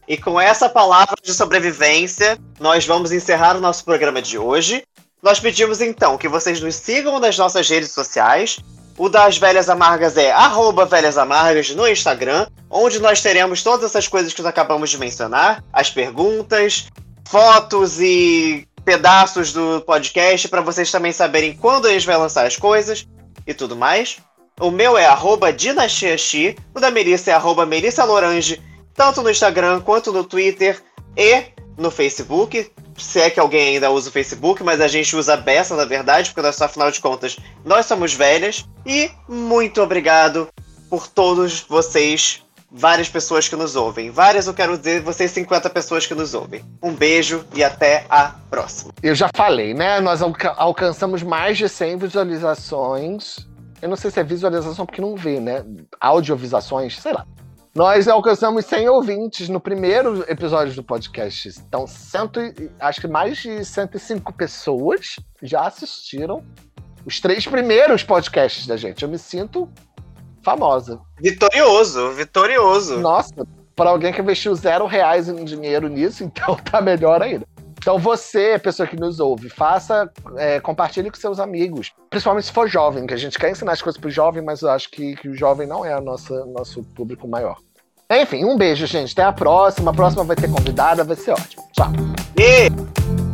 E com essa palavra de sobrevivência, nós vamos encerrar o nosso programa de hoje. Nós pedimos então que vocês nos sigam nas nossas redes sociais. O das Velhas Amargas é arroba Velhas Amargas no Instagram, onde nós teremos todas essas coisas que acabamos de mencionar, as perguntas, fotos e pedaços do podcast para vocês também saberem quando gente vai lançar as coisas e tudo mais. O meu é arroba Dinastiaxi, o da Melissa é arroba Melissa Lorange, tanto no Instagram quanto no Twitter e no Facebook. Se é que alguém ainda usa o Facebook, mas a gente usa a beça, na verdade, porque nós, afinal de contas, nós somos velhas. E muito obrigado por todos vocês, várias pessoas que nos ouvem. Várias, eu quero dizer, vocês 50 pessoas que nos ouvem. Um beijo e até a próxima. Eu já falei, né? Nós alca alcançamos mais de 100 visualizações. Eu não sei se é visualização porque não vê, né? Audiovisuações, sei lá. Nós alcançamos 100 ouvintes no primeiro episódio do podcast. Então, cento, acho que mais de 105 pessoas já assistiram os três primeiros podcasts da gente. Eu me sinto famosa. Vitorioso, vitorioso. Nossa, para alguém que investiu zero reais em dinheiro nisso, (laughs) então tá melhor ainda. Então você, pessoa que nos ouve, faça, é, compartilhe com seus amigos, principalmente se for jovem, que a gente quer ensinar as coisas pro jovem, mas eu acho que, que o jovem não é o nosso, público maior. Enfim, um beijo, gente. Até a próxima. A próxima vai ter convidada, vai ser ótimo. Tchau. E...